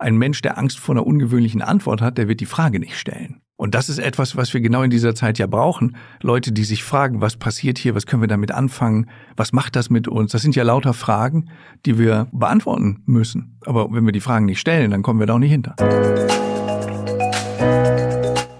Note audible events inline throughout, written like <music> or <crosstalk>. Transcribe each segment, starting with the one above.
Ein Mensch, der Angst vor einer ungewöhnlichen Antwort hat, der wird die Frage nicht stellen. Und das ist etwas, was wir genau in dieser Zeit ja brauchen. Leute, die sich fragen, was passiert hier, was können wir damit anfangen, was macht das mit uns? Das sind ja lauter Fragen, die wir beantworten müssen. Aber wenn wir die Fragen nicht stellen, dann kommen wir da auch nicht hinter.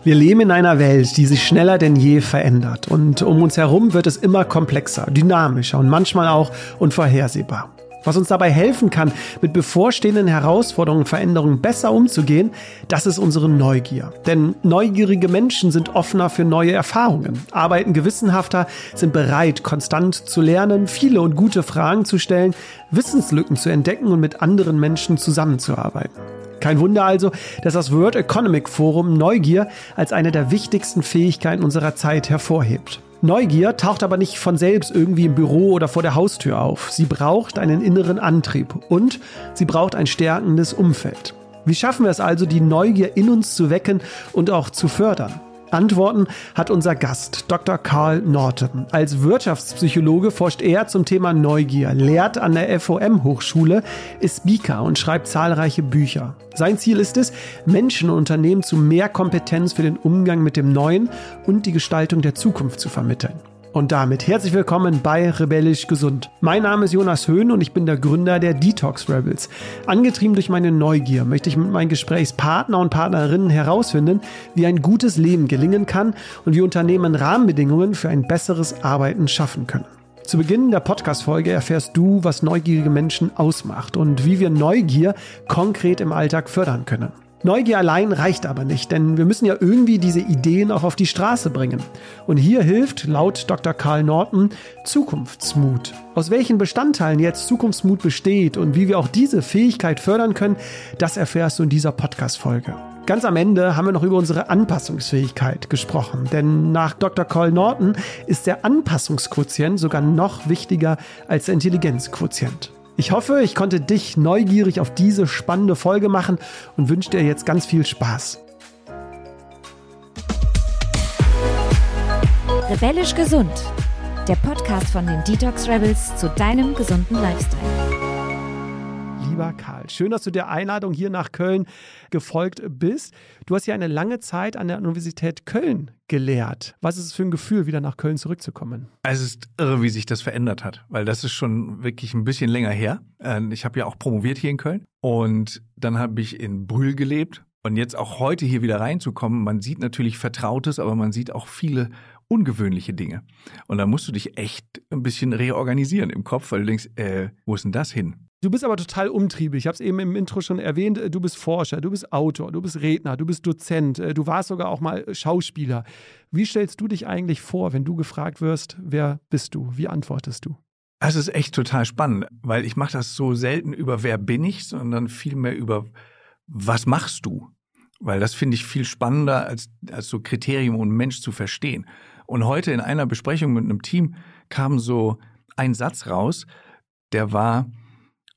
Wir leben in einer Welt, die sich schneller denn je verändert. Und um uns herum wird es immer komplexer, dynamischer und manchmal auch unvorhersehbar. Was uns dabei helfen kann, mit bevorstehenden Herausforderungen und Veränderungen besser umzugehen, das ist unsere Neugier. Denn neugierige Menschen sind offener für neue Erfahrungen, arbeiten gewissenhafter, sind bereit, konstant zu lernen, viele und gute Fragen zu stellen, Wissenslücken zu entdecken und mit anderen Menschen zusammenzuarbeiten. Kein Wunder also, dass das World Economic Forum Neugier als eine der wichtigsten Fähigkeiten unserer Zeit hervorhebt. Neugier taucht aber nicht von selbst irgendwie im Büro oder vor der Haustür auf. Sie braucht einen inneren Antrieb und sie braucht ein stärkendes Umfeld. Wie schaffen wir es also, die Neugier in uns zu wecken und auch zu fördern? Antworten hat unser Gast, Dr. Karl Norton. Als Wirtschaftspsychologe forscht er zum Thema Neugier, lehrt an der FOM-Hochschule, ist Speaker und schreibt zahlreiche Bücher. Sein Ziel ist es, Menschen und Unternehmen zu mehr Kompetenz für den Umgang mit dem Neuen und die Gestaltung der Zukunft zu vermitteln. Und damit herzlich willkommen bei Rebellisch Gesund. Mein Name ist Jonas Höhn und ich bin der Gründer der Detox Rebels. Angetrieben durch meine Neugier möchte ich mit meinen Gesprächspartner und Partnerinnen herausfinden, wie ein gutes Leben gelingen kann und wie Unternehmen Rahmenbedingungen für ein besseres Arbeiten schaffen können. Zu Beginn der Podcast-Folge erfährst du, was neugierige Menschen ausmacht und wie wir Neugier konkret im Alltag fördern können. Neugier allein reicht aber nicht, denn wir müssen ja irgendwie diese Ideen auch auf die Straße bringen. Und hier hilft, laut Dr. Karl Norton, Zukunftsmut. Aus welchen Bestandteilen jetzt Zukunftsmut besteht und wie wir auch diese Fähigkeit fördern können, das erfährst du in dieser Podcast-Folge. Ganz am Ende haben wir noch über unsere Anpassungsfähigkeit gesprochen, denn nach Dr. Karl Norton ist der Anpassungsquotient sogar noch wichtiger als der Intelligenzquotient. Ich hoffe, ich konnte dich neugierig auf diese spannende Folge machen und wünsche dir jetzt ganz viel Spaß. Rebellisch gesund. Der Podcast von den Detox Rebels zu deinem gesunden Lifestyle lieber Karl. Schön, dass du der Einladung hier nach Köln gefolgt bist. Du hast ja eine lange Zeit an der Universität Köln gelehrt. Was ist es für ein Gefühl, wieder nach Köln zurückzukommen? Es ist irre, wie sich das verändert hat, weil das ist schon wirklich ein bisschen länger her. Ähm, ich habe ja auch promoviert hier in Köln und dann habe ich in Brühl gelebt. Und jetzt auch heute hier wieder reinzukommen, man sieht natürlich Vertrautes, aber man sieht auch viele ungewöhnliche Dinge. Und da musst du dich echt ein bisschen reorganisieren im Kopf, weil du denkst, äh, wo ist denn das hin? Du bist aber total umtriebig. Ich habe es eben im Intro schon erwähnt. Äh, du bist Forscher, du bist Autor, du bist Redner, du bist Dozent, äh, du warst sogar auch mal Schauspieler. Wie stellst du dich eigentlich vor, wenn du gefragt wirst, wer bist du? Wie antwortest du? Das ist echt total spannend, weil ich mache das so selten über wer bin ich, sondern vielmehr über was machst du? Weil das finde ich viel spannender, als, als so Kriterium, um einen Mensch zu verstehen. Und heute in einer Besprechung mit einem Team kam so ein Satz raus, der war,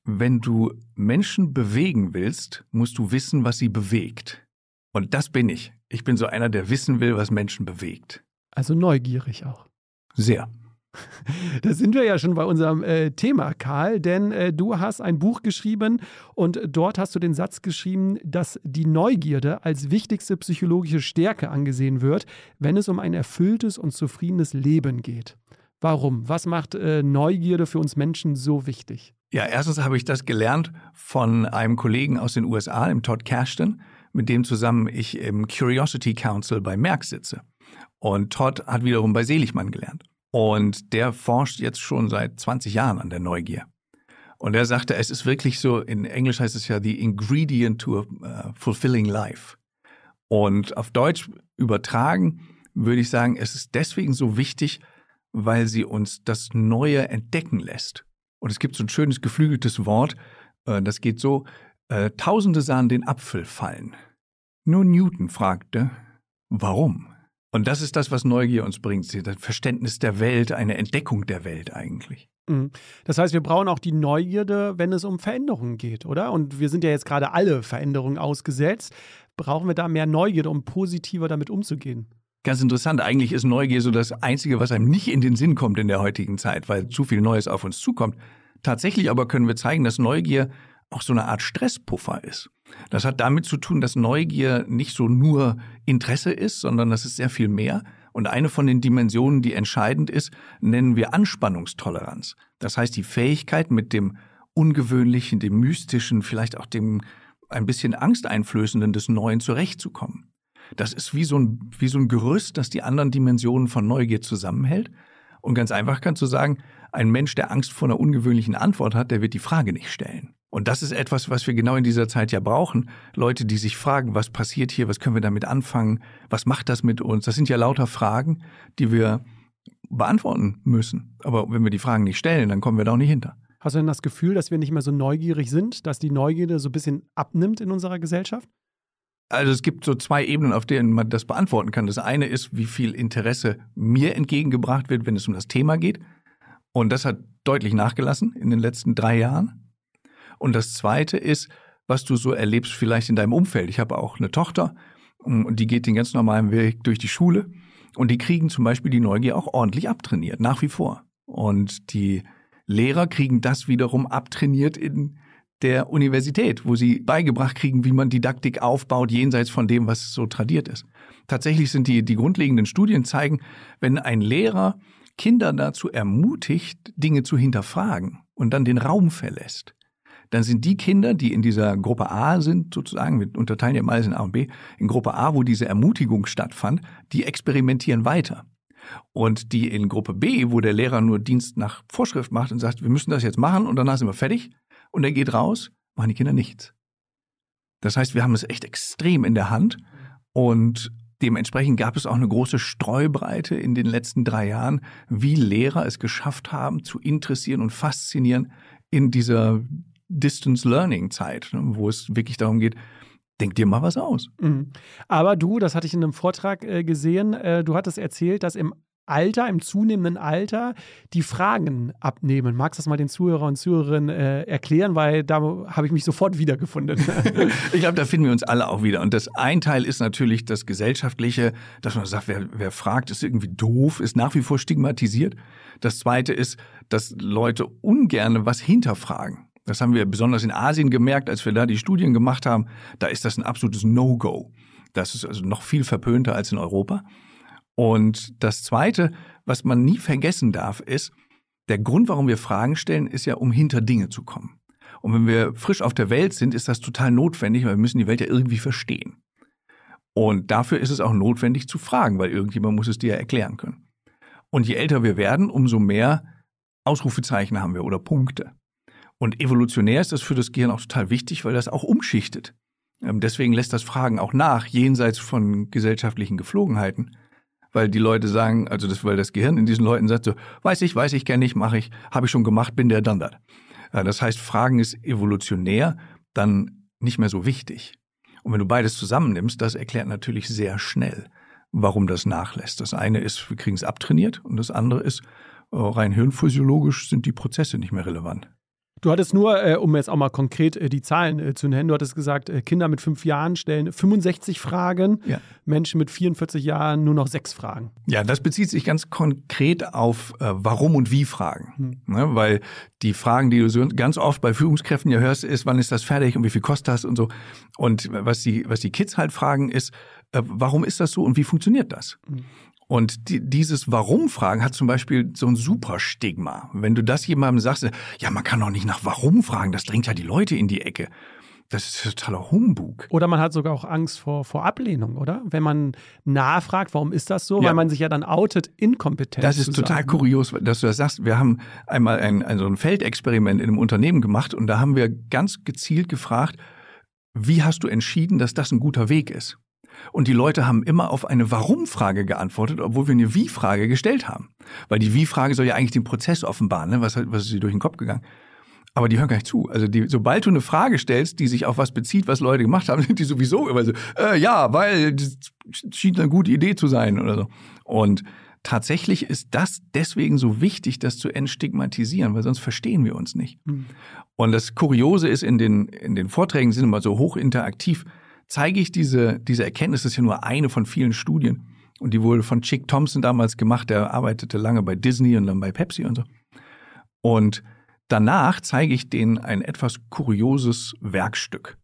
wenn du Menschen bewegen willst, musst du wissen, was sie bewegt. Und das bin ich. Ich bin so einer, der wissen will, was Menschen bewegt. Also neugierig auch. Sehr. <laughs> Da sind wir ja schon bei unserem äh, Thema, Karl, denn äh, du hast ein Buch geschrieben und dort hast du den Satz geschrieben, dass die Neugierde als wichtigste psychologische Stärke angesehen wird, wenn es um ein erfülltes und zufriedenes Leben geht. Warum? Was macht äh, Neugierde für uns Menschen so wichtig? Ja, erstens habe ich das gelernt von einem Kollegen aus den USA, dem Todd Cashton, mit dem zusammen ich im Curiosity Council bei Merck sitze. Und Todd hat wiederum bei Seligmann gelernt. Und der forscht jetzt schon seit 20 Jahren an der Neugier. Und er sagte, es ist wirklich so, in Englisch heißt es ja the ingredient to a uh, fulfilling life. Und auf Deutsch übertragen würde ich sagen, es ist deswegen so wichtig, weil sie uns das Neue entdecken lässt. Und es gibt so ein schönes geflügeltes Wort, äh, das geht so, äh, Tausende sahen den Apfel fallen. Nur Newton fragte, warum? Und das ist das, was Neugier uns bringt, das Verständnis der Welt, eine Entdeckung der Welt eigentlich. Mhm. Das heißt, wir brauchen auch die Neugierde, wenn es um Veränderungen geht, oder? Und wir sind ja jetzt gerade alle Veränderungen ausgesetzt. Brauchen wir da mehr Neugierde, um positiver damit umzugehen? Ganz interessant. Eigentlich ist Neugier so das Einzige, was einem nicht in den Sinn kommt in der heutigen Zeit, weil zu viel Neues auf uns zukommt. Tatsächlich aber können wir zeigen, dass Neugier auch so eine Art Stresspuffer ist. Das hat damit zu tun, dass Neugier nicht so nur Interesse ist, sondern das ist sehr viel mehr. Und eine von den Dimensionen, die entscheidend ist, nennen wir Anspannungstoleranz. Das heißt, die Fähigkeit, mit dem Ungewöhnlichen, dem Mystischen, vielleicht auch dem ein bisschen Angsteinflößenden des Neuen zurechtzukommen. Das ist wie so ein, wie so ein Gerüst, das die anderen Dimensionen von Neugier zusammenhält. Und ganz einfach kannst du sagen, ein Mensch, der Angst vor einer ungewöhnlichen Antwort hat, der wird die Frage nicht stellen. Und das ist etwas, was wir genau in dieser Zeit ja brauchen. Leute, die sich fragen, was passiert hier, was können wir damit anfangen, was macht das mit uns? Das sind ja lauter Fragen, die wir beantworten müssen. Aber wenn wir die Fragen nicht stellen, dann kommen wir da auch nicht hinter. Hast du denn das Gefühl, dass wir nicht mehr so neugierig sind, dass die Neugierde so ein bisschen abnimmt in unserer Gesellschaft? Also es gibt so zwei Ebenen, auf denen man das beantworten kann. Das eine ist, wie viel Interesse mir entgegengebracht wird, wenn es um das Thema geht. Und das hat deutlich nachgelassen in den letzten drei Jahren. Und das zweite ist, was du so erlebst vielleicht in deinem Umfeld. Ich habe auch eine Tochter und die geht den ganz normalen Weg durch die Schule und die kriegen zum Beispiel die Neugier auch ordentlich abtrainiert, nach wie vor. Und die Lehrer kriegen das wiederum abtrainiert in der Universität, wo sie beigebracht kriegen, wie man Didaktik aufbaut, jenseits von dem, was so tradiert ist. Tatsächlich sind die, die grundlegenden Studien zeigen, wenn ein Lehrer Kinder dazu ermutigt, Dinge zu hinterfragen und dann den Raum verlässt, dann sind die Kinder, die in dieser Gruppe A sind, sozusagen, wir unterteilen ja meist in A und B, in Gruppe A, wo diese Ermutigung stattfand, die experimentieren weiter. Und die in Gruppe B, wo der Lehrer nur Dienst nach Vorschrift macht und sagt, wir müssen das jetzt machen und danach sind wir fertig, und er geht raus, machen die Kinder nichts. Das heißt, wir haben es echt extrem in der Hand und dementsprechend gab es auch eine große Streubreite in den letzten drei Jahren, wie Lehrer es geschafft haben, zu interessieren und faszinieren in dieser Distance Learning Zeit, ne, wo es wirklich darum geht, denk dir mal was aus. Mhm. Aber du, das hatte ich in einem Vortrag äh, gesehen, äh, du hattest erzählt, dass im Alter, im zunehmenden Alter, die Fragen abnehmen. Magst du das mal den Zuhörer und Zuhörerinnen äh, erklären, weil da habe ich mich sofort wiedergefunden. <laughs> ich glaube, da finden wir uns alle auch wieder. Und das ein Teil ist natürlich das Gesellschaftliche, dass man sagt, wer, wer fragt, ist irgendwie doof, ist nach wie vor stigmatisiert. Das zweite ist, dass Leute ungern was hinterfragen. Das haben wir besonders in Asien gemerkt, als wir da die Studien gemacht haben. Da ist das ein absolutes No-Go. Das ist also noch viel verpönter als in Europa. Und das Zweite, was man nie vergessen darf, ist, der Grund, warum wir Fragen stellen, ist ja, um hinter Dinge zu kommen. Und wenn wir frisch auf der Welt sind, ist das total notwendig, weil wir müssen die Welt ja irgendwie verstehen. Und dafür ist es auch notwendig zu fragen, weil irgendjemand muss es dir ja erklären können. Und je älter wir werden, umso mehr Ausrufezeichen haben wir oder Punkte. Und evolutionär ist das für das Gehirn auch total wichtig, weil das auch umschichtet. Ähm, deswegen lässt das Fragen auch nach, jenseits von gesellschaftlichen Geflogenheiten weil die Leute sagen, also das, weil das Gehirn in diesen Leuten sagt so, weiß ich, weiß ich, kenne ich, mache ich, habe ich schon gemacht, bin der dann das. Das heißt, Fragen ist evolutionär dann nicht mehr so wichtig. Und wenn du beides zusammennimmst, das erklärt natürlich sehr schnell, warum das nachlässt. Das eine ist, wir kriegen es abtrainiert und das andere ist, äh, rein hirnphysiologisch sind die Prozesse nicht mehr relevant. Du hattest nur, äh, um jetzt auch mal konkret äh, die Zahlen äh, zu nennen, du hattest gesagt, äh, Kinder mit fünf Jahren stellen 65 Fragen, ja. Menschen mit 44 Jahren nur noch sechs Fragen. Ja, das bezieht sich ganz konkret auf äh, Warum und Wie Fragen. Hm. Ne? Weil die Fragen, die du so ganz oft bei Führungskräften ja hörst, ist, wann ist das fertig und wie viel kostet das und so. Und was die, was die Kids halt fragen, ist, äh, warum ist das so und wie funktioniert das? Hm. Und die, dieses Warum-Fragen hat zum Beispiel so ein super Stigma. Wenn du das jemandem sagst, ja, man kann doch nicht nach Warum fragen, das drängt ja die Leute in die Ecke. Das ist totaler Humbug. Oder man hat sogar auch Angst vor, vor Ablehnung, oder? Wenn man nachfragt, warum ist das so? Ja. Weil man sich ja dann outet, inkompetent Das ist total kurios, dass du das sagst. Wir haben einmal ein, ein, so ein Feldexperiment in einem Unternehmen gemacht und da haben wir ganz gezielt gefragt, wie hast du entschieden, dass das ein guter Weg ist? Und die Leute haben immer auf eine Warum-Frage geantwortet, obwohl wir eine Wie-Frage gestellt haben. Weil die Wie-Frage soll ja eigentlich den Prozess offenbaren, ne? was, was ist sie durch den Kopf gegangen. Aber die hören gar nicht zu. Also die, sobald du eine Frage stellst, die sich auf was bezieht, was Leute gemacht haben, <laughs> sind die sowieso immer so, äh, ja, weil das schien eine gute Idee zu sein oder so. Und tatsächlich ist das deswegen so wichtig, das zu entstigmatisieren, weil sonst verstehen wir uns nicht. Mhm. Und das Kuriose ist, in den, in den Vorträgen sind immer so hoch interaktiv zeige ich diese, diese Erkenntnis, das ist ja nur eine von vielen Studien. Und die wurde von Chick Thompson damals gemacht, der arbeitete lange bei Disney und dann bei Pepsi und so. Und danach zeige ich denen ein etwas kurioses Werkstück.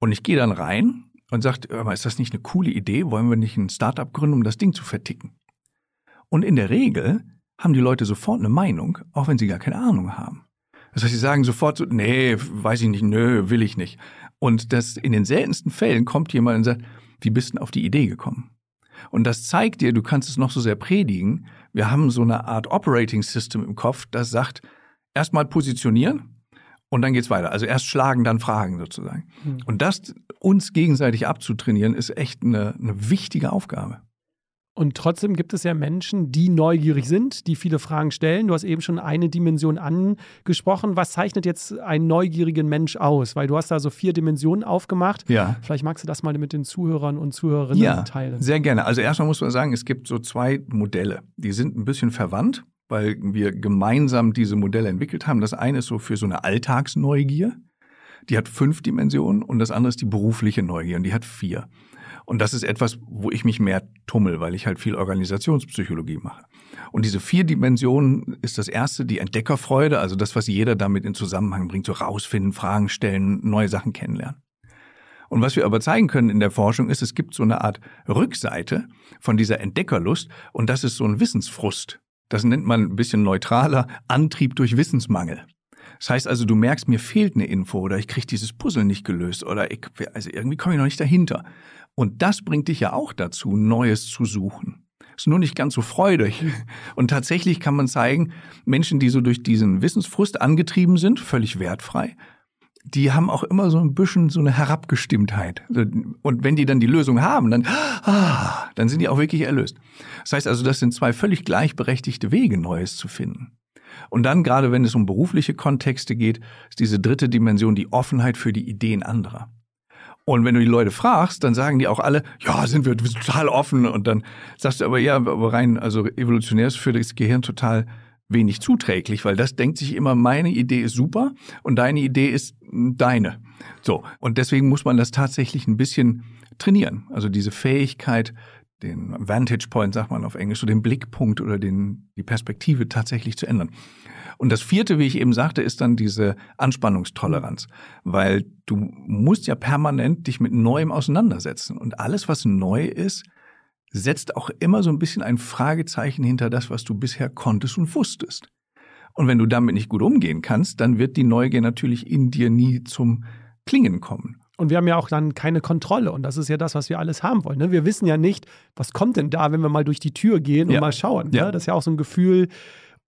Und ich gehe dann rein und sage, ist das nicht eine coole Idee? Wollen wir nicht ein Startup gründen, um das Ding zu verticken? Und in der Regel haben die Leute sofort eine Meinung, auch wenn sie gar keine Ahnung haben. Das heißt, sie sagen sofort so, nee, weiß ich nicht, nö, will ich nicht. Und das in den seltensten Fällen kommt jemand und sagt, wie bist du auf die Idee gekommen? Und das zeigt dir, du kannst es noch so sehr predigen. Wir haben so eine Art Operating System im Kopf, das sagt, erstmal positionieren und dann geht's weiter. Also erst schlagen, dann fragen sozusagen. Mhm. Und das uns gegenseitig abzutrainieren, ist echt eine, eine wichtige Aufgabe. Und trotzdem gibt es ja Menschen, die neugierig sind, die viele Fragen stellen. Du hast eben schon eine Dimension angesprochen. Was zeichnet jetzt einen neugierigen Mensch aus? Weil du hast da so vier Dimensionen aufgemacht. Ja. Vielleicht magst du das mal mit den Zuhörern und Zuhörerinnen ja, teilen. Sehr gerne. Also erstmal muss man sagen, es gibt so zwei Modelle. Die sind ein bisschen verwandt, weil wir gemeinsam diese Modelle entwickelt haben. Das eine ist so für so eine Alltagsneugier. Die hat fünf Dimensionen und das andere ist die berufliche Neugier und die hat vier. Und das ist etwas, wo ich mich mehr tummel, weil ich halt viel Organisationspsychologie mache. Und diese vier Dimensionen ist das erste, die Entdeckerfreude, also das, was jeder damit in Zusammenhang bringt, so rausfinden, Fragen stellen, neue Sachen kennenlernen. Und was wir aber zeigen können in der Forschung ist, es gibt so eine Art Rückseite von dieser Entdeckerlust und das ist so ein Wissensfrust. Das nennt man ein bisschen neutraler Antrieb durch Wissensmangel. Das heißt also, du merkst, mir fehlt eine Info oder ich kriege dieses Puzzle nicht gelöst oder ich, also irgendwie komme ich noch nicht dahinter. Und das bringt dich ja auch dazu, Neues zu suchen. Ist nur nicht ganz so freudig. <laughs> Und tatsächlich kann man zeigen, Menschen, die so durch diesen Wissensfrust angetrieben sind, völlig wertfrei, die haben auch immer so ein bisschen so eine Herabgestimmtheit. Und wenn die dann die Lösung haben, dann, ah, dann sind die auch wirklich erlöst. Das heißt also, das sind zwei völlig gleichberechtigte Wege, Neues zu finden. Und dann, gerade wenn es um berufliche Kontexte geht, ist diese dritte Dimension die Offenheit für die Ideen anderer. Und wenn du die Leute fragst, dann sagen die auch alle, ja, sind wir, total offen. Und dann sagst du aber, ja, aber rein, also evolutionär ist für das Gehirn total wenig zuträglich, weil das denkt sich immer, meine Idee ist super und deine Idee ist deine. So. Und deswegen muss man das tatsächlich ein bisschen trainieren. Also diese Fähigkeit, den Vantage Point, sagt man auf Englisch, so den Blickpunkt oder den, die Perspektive tatsächlich zu ändern. Und das vierte, wie ich eben sagte, ist dann diese Anspannungstoleranz, weil du musst ja permanent dich mit Neuem auseinandersetzen. Und alles, was neu ist, setzt auch immer so ein bisschen ein Fragezeichen hinter das, was du bisher konntest und wusstest. Und wenn du damit nicht gut umgehen kannst, dann wird die Neugier natürlich in dir nie zum Klingen kommen. Und wir haben ja auch dann keine Kontrolle. Und das ist ja das, was wir alles haben wollen. Ne? Wir wissen ja nicht, was kommt denn da, wenn wir mal durch die Tür gehen und ja. mal schauen. Ja. Ne? Das ist ja auch so ein Gefühl,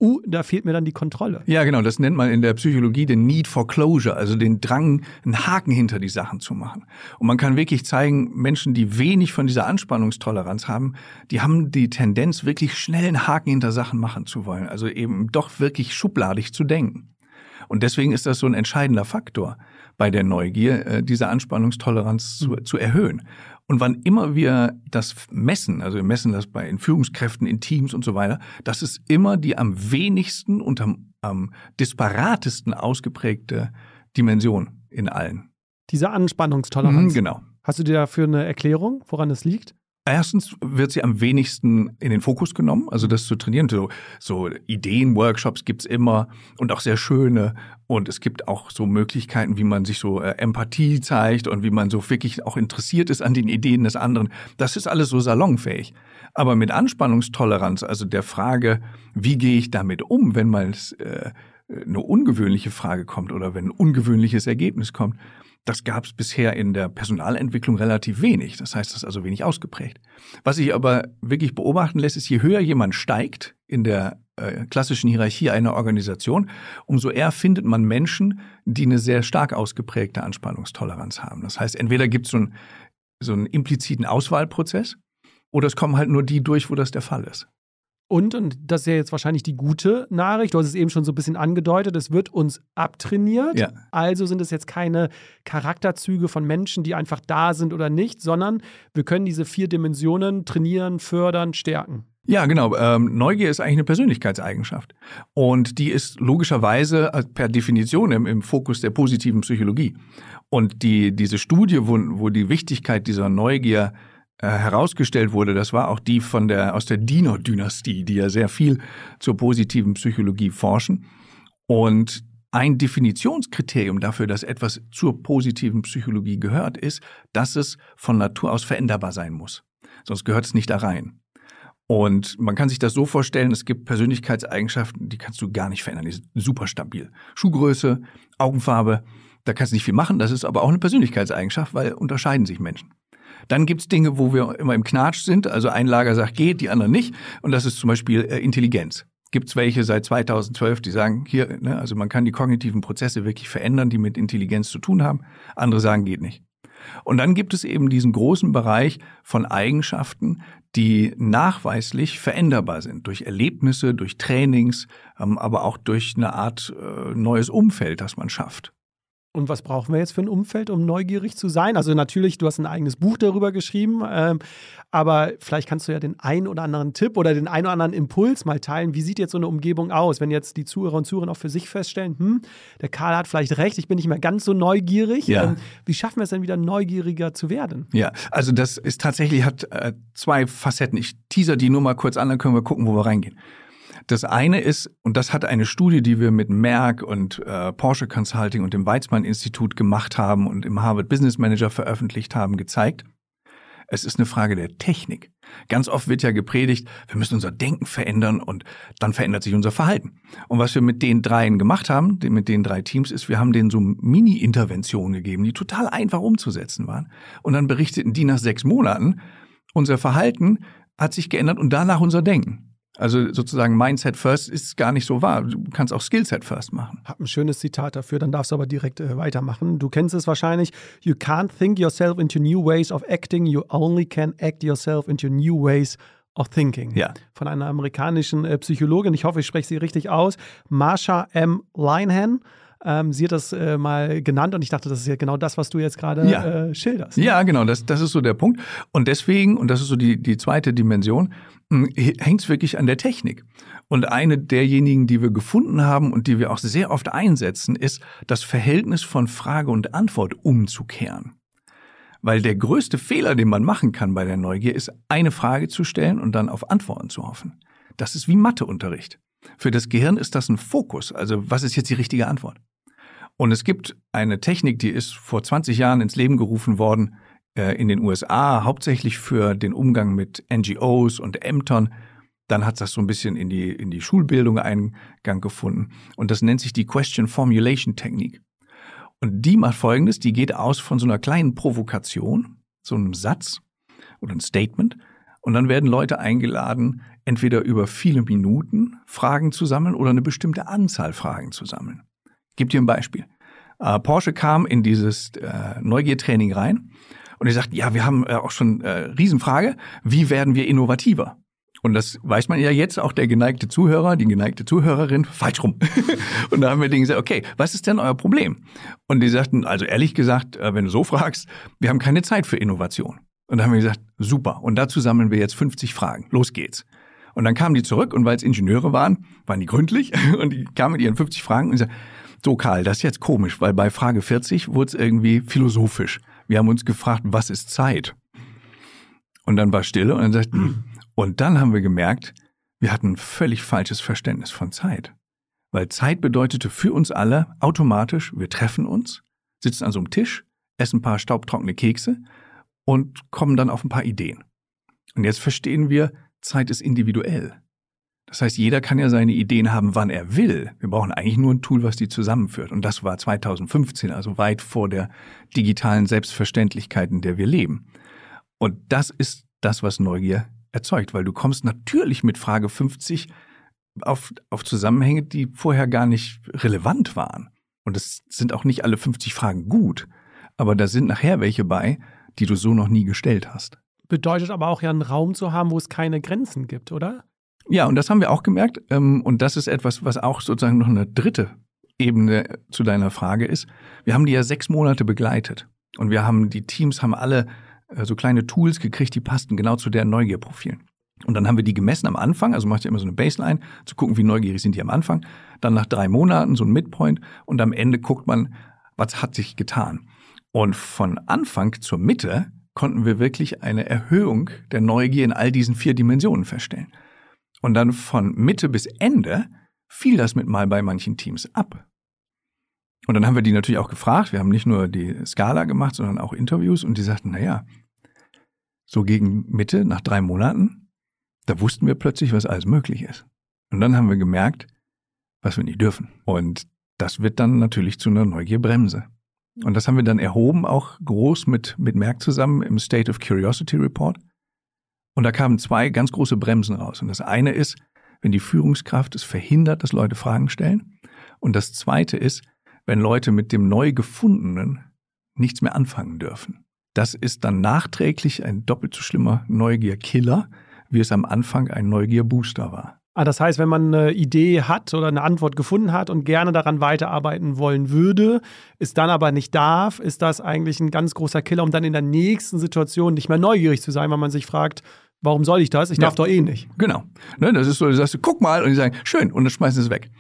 uh, da fehlt mir dann die Kontrolle. Ja, genau, das nennt man in der Psychologie den Need for Closure, also den Drang, einen Haken hinter die Sachen zu machen. Und man kann wirklich zeigen, Menschen, die wenig von dieser Anspannungstoleranz haben, die haben die Tendenz, wirklich schnell einen Haken hinter Sachen machen zu wollen, also eben doch wirklich schubladig zu denken. Und deswegen ist das so ein entscheidender Faktor bei der Neugier, äh, diese Anspannungstoleranz zu, zu erhöhen. Und wann immer wir das messen, also wir messen das bei in Führungskräften, in Teams und so weiter, das ist immer die am wenigsten und am, am disparatesten ausgeprägte Dimension in allen. Diese Anspannungstoleranz. Mhm, genau. Hast du dir dafür eine Erklärung, woran es liegt? Erstens wird sie am wenigsten in den Fokus genommen, also das zu trainieren. So, so Ideenworkshops gibt's immer und auch sehr schöne. Und es gibt auch so Möglichkeiten, wie man sich so äh, Empathie zeigt und wie man so wirklich auch interessiert ist an den Ideen des anderen. Das ist alles so salonfähig. Aber mit Anspannungstoleranz, also der Frage, wie gehe ich damit um, wenn mal äh, eine ungewöhnliche Frage kommt oder wenn ein ungewöhnliches Ergebnis kommt, das gab es bisher in der Personalentwicklung relativ wenig. Das heißt, das ist also wenig ausgeprägt. Was sich aber wirklich beobachten lässt, ist, je höher jemand steigt in der äh, klassischen Hierarchie einer Organisation, umso eher findet man Menschen, die eine sehr stark ausgeprägte Anspannungstoleranz haben. Das heißt, entweder gibt es ein, so einen impliziten Auswahlprozess oder es kommen halt nur die durch, wo das der Fall ist. Und, und das ist ja jetzt wahrscheinlich die gute Nachricht, du hast es eben schon so ein bisschen angedeutet, es wird uns abtrainiert. Ja. Also sind es jetzt keine Charakterzüge von Menschen, die einfach da sind oder nicht, sondern wir können diese vier Dimensionen trainieren, fördern, stärken. Ja, genau. Ähm, Neugier ist eigentlich eine Persönlichkeitseigenschaft. Und die ist logischerweise äh, per Definition im, im Fokus der positiven Psychologie. Und die, diese Studie, wo, wo die Wichtigkeit dieser Neugier äh, herausgestellt wurde, das war auch die von der aus der Diener-Dynastie, die ja sehr viel zur positiven Psychologie forschen. Und ein Definitionskriterium dafür, dass etwas zur positiven Psychologie gehört, ist, dass es von Natur aus veränderbar sein muss. Sonst gehört es nicht da rein. Und man kann sich das so vorstellen, es gibt Persönlichkeitseigenschaften, die kannst du gar nicht verändern. Die sind super stabil. Schuhgröße, Augenfarbe, da kannst du nicht viel machen. Das ist aber auch eine Persönlichkeitseigenschaft, weil unterscheiden sich Menschen. Dann gibt's Dinge, wo wir immer im Knatsch sind. Also ein Lager sagt geht, die anderen nicht. Und das ist zum Beispiel äh, Intelligenz. Gibt's welche seit 2012, die sagen, hier, ne, also man kann die kognitiven Prozesse wirklich verändern, die mit Intelligenz zu tun haben. Andere sagen, geht nicht. Und dann gibt es eben diesen großen Bereich von Eigenschaften, die nachweislich veränderbar sind durch Erlebnisse, durch Trainings, ähm, aber auch durch eine Art äh, neues Umfeld, das man schafft. Und was brauchen wir jetzt für ein Umfeld, um neugierig zu sein? Also natürlich, du hast ein eigenes Buch darüber geschrieben, ähm, aber vielleicht kannst du ja den einen oder anderen Tipp oder den einen oder anderen Impuls mal teilen. Wie sieht jetzt so eine Umgebung aus, wenn jetzt die Zuhörer und Zuhörer auch für sich feststellen, hm, der Karl hat vielleicht recht, ich bin nicht mehr ganz so neugierig. Ja. Ähm, wie schaffen wir es denn wieder neugieriger zu werden? Ja, also das ist tatsächlich, hat äh, zwei Facetten. Ich teaser die nur mal kurz an, dann können wir gucken, wo wir reingehen. Das eine ist, und das hat eine Studie, die wir mit Merck und äh, Porsche Consulting und dem Weizmann Institut gemacht haben und im Harvard Business Manager veröffentlicht haben, gezeigt. Es ist eine Frage der Technik. Ganz oft wird ja gepredigt, wir müssen unser Denken verändern und dann verändert sich unser Verhalten. Und was wir mit den dreien gemacht haben, mit den drei Teams, ist, wir haben denen so Mini-Interventionen gegeben, die total einfach umzusetzen waren. Und dann berichteten die nach sechs Monaten, unser Verhalten hat sich geändert und danach unser Denken. Also sozusagen Mindset First ist gar nicht so wahr. Du kannst auch Skillset First machen. Hab ein schönes Zitat dafür, dann darfst du aber direkt äh, weitermachen. Du kennst es wahrscheinlich. You can't think yourself into new ways of acting, you only can act yourself into new ways of thinking. Ja. Von einer amerikanischen äh, Psychologin, ich hoffe, ich spreche sie richtig aus, Marsha M. Linehan. Ähm, sie hat das äh, mal genannt und ich dachte, das ist ja genau das, was du jetzt gerade ja. äh, schilderst. Ja, genau, das, das ist so der Punkt. Und deswegen, und das ist so die, die zweite Dimension, hm, hängt es wirklich an der Technik. Und eine derjenigen, die wir gefunden haben und die wir auch sehr oft einsetzen, ist das Verhältnis von Frage und Antwort umzukehren. Weil der größte Fehler, den man machen kann bei der Neugier, ist, eine Frage zu stellen und dann auf Antworten zu hoffen. Das ist wie Matheunterricht. Für das Gehirn ist das ein Fokus. Also was ist jetzt die richtige Antwort? Und es gibt eine Technik, die ist vor 20 Jahren ins Leben gerufen worden äh, in den USA, hauptsächlich für den Umgang mit NGOs und Ämtern. Dann hat das so ein bisschen in die, in die Schulbildung Eingang gefunden. Und das nennt sich die Question Formulation Technik. Und die macht Folgendes, die geht aus von so einer kleinen Provokation, so einem Satz oder ein Statement. Und dann werden Leute eingeladen, entweder über viele Minuten Fragen zu sammeln oder eine bestimmte Anzahl Fragen zu sammeln. Gib dir ein Beispiel. Äh, Porsche kam in dieses äh, Neugiertraining rein und er sagt, ja, wir haben äh, auch schon äh, Riesenfrage, wie werden wir innovativer? Und das weiß man ja jetzt, auch der geneigte Zuhörer, die geneigte Zuhörerin, falsch rum. <laughs> und da haben wir denen gesagt, okay, was ist denn euer Problem? Und die sagten, also ehrlich gesagt, äh, wenn du so fragst, wir haben keine Zeit für Innovation. Und da haben wir gesagt, super. Und dazu sammeln wir jetzt 50 Fragen. Los geht's. Und dann kamen die zurück und weil es Ingenieure waren, waren die gründlich <laughs> und die kamen mit ihren 50 Fragen und sagten, so, Karl, das ist jetzt komisch, weil bei Frage 40 wurde es irgendwie philosophisch. Wir haben uns gefragt, was ist Zeit? Und dann war Stille und dann sagten, und dann haben wir gemerkt, wir hatten ein völlig falsches Verständnis von Zeit. Weil Zeit bedeutete für uns alle automatisch, wir treffen uns, sitzen an so einem Tisch, essen ein paar staubtrockene Kekse und kommen dann auf ein paar Ideen. Und jetzt verstehen wir, Zeit ist individuell. Das heißt, jeder kann ja seine Ideen haben, wann er will. Wir brauchen eigentlich nur ein Tool, was die zusammenführt. Und das war 2015, also weit vor der digitalen Selbstverständlichkeit, in der wir leben. Und das ist das, was Neugier erzeugt, weil du kommst natürlich mit Frage 50 auf, auf Zusammenhänge, die vorher gar nicht relevant waren. Und es sind auch nicht alle 50 Fragen gut, aber da sind nachher welche bei, die du so noch nie gestellt hast. Bedeutet aber auch ja einen Raum zu haben, wo es keine Grenzen gibt, oder? Ja, und das haben wir auch gemerkt. Ähm, und das ist etwas, was auch sozusagen noch eine dritte Ebene zu deiner Frage ist. Wir haben die ja sechs Monate begleitet. Und wir haben, die Teams haben alle äh, so kleine Tools gekriegt, die passten genau zu deren Neugierprofilen. Und dann haben wir die gemessen am Anfang, also macht ja immer so eine Baseline, zu gucken, wie neugierig sind die am Anfang. Dann nach drei Monaten so ein Midpoint und am Ende guckt man, was hat sich getan. Und von Anfang zur Mitte konnten wir wirklich eine Erhöhung der Neugier in all diesen vier Dimensionen feststellen. Und dann von Mitte bis Ende fiel das mit mal bei manchen Teams ab. Und dann haben wir die natürlich auch gefragt. Wir haben nicht nur die Skala gemacht, sondern auch Interviews. Und die sagten, naja, so gegen Mitte, nach drei Monaten, da wussten wir plötzlich, was alles möglich ist. Und dann haben wir gemerkt, was wir nicht dürfen. Und das wird dann natürlich zu einer Neugierbremse. Und das haben wir dann erhoben, auch groß mit, mit Merck zusammen im State of Curiosity Report. Und da kamen zwei ganz große Bremsen raus. Und das eine ist, wenn die Führungskraft es verhindert, dass Leute Fragen stellen. Und das zweite ist, wenn Leute mit dem neu gefundenen nichts mehr anfangen dürfen. Das ist dann nachträglich ein doppelt so schlimmer Neugierkiller, wie es am Anfang ein Neugierbooster war. Ah, das heißt, wenn man eine Idee hat oder eine Antwort gefunden hat und gerne daran weiterarbeiten wollen würde, es dann aber nicht darf, ist das eigentlich ein ganz großer Killer, um dann in der nächsten Situation nicht mehr neugierig zu sein, weil man sich fragt, warum soll ich das? Ich darf ja. doch eh nicht. Genau. Ne, das ist so, du sagst, guck mal, und die sagen, schön, und dann schmeißen sie es weg.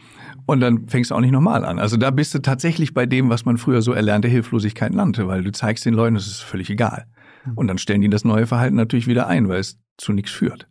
Und dann fängst du auch nicht nochmal an. Also da bist du tatsächlich bei dem, was man früher so erlernte Hilflosigkeit nannte, weil du zeigst den Leuten, es ist völlig egal. Hm. Und dann stellen die das neue Verhalten natürlich wieder ein, weil es zu nichts führt.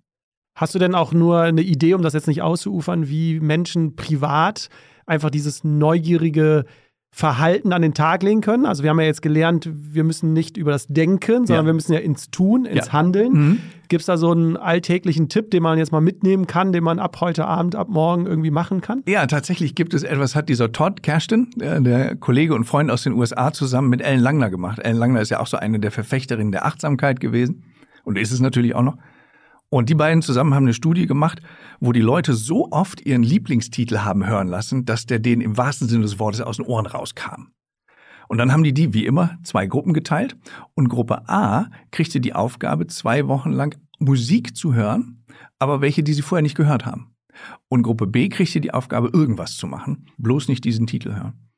Hast du denn auch nur eine Idee, um das jetzt nicht auszuufern, wie Menschen privat einfach dieses neugierige Verhalten an den Tag legen können? Also wir haben ja jetzt gelernt, wir müssen nicht über das Denken, sondern ja. wir müssen ja ins Tun, ins ja. Handeln. Mhm. Gibt es da so einen alltäglichen Tipp, den man jetzt mal mitnehmen kann, den man ab heute Abend, ab morgen irgendwie machen kann? Ja, tatsächlich gibt es etwas, hat dieser Todd Kersten, der, der Kollege und Freund aus den USA, zusammen mit Ellen Langner gemacht. Ellen Langner ist ja auch so eine der Verfechterinnen der Achtsamkeit gewesen und ist es natürlich auch noch. Und die beiden zusammen haben eine Studie gemacht, wo die Leute so oft ihren Lieblingstitel haben hören lassen, dass der denen im wahrsten Sinne des Wortes aus den Ohren rauskam. Und dann haben die die, wie immer, zwei Gruppen geteilt. Und Gruppe A kriegte die Aufgabe, zwei Wochen lang Musik zu hören, aber welche, die sie vorher nicht gehört haben. Und Gruppe B kriegte die Aufgabe, irgendwas zu machen, bloß nicht diesen Titel hören.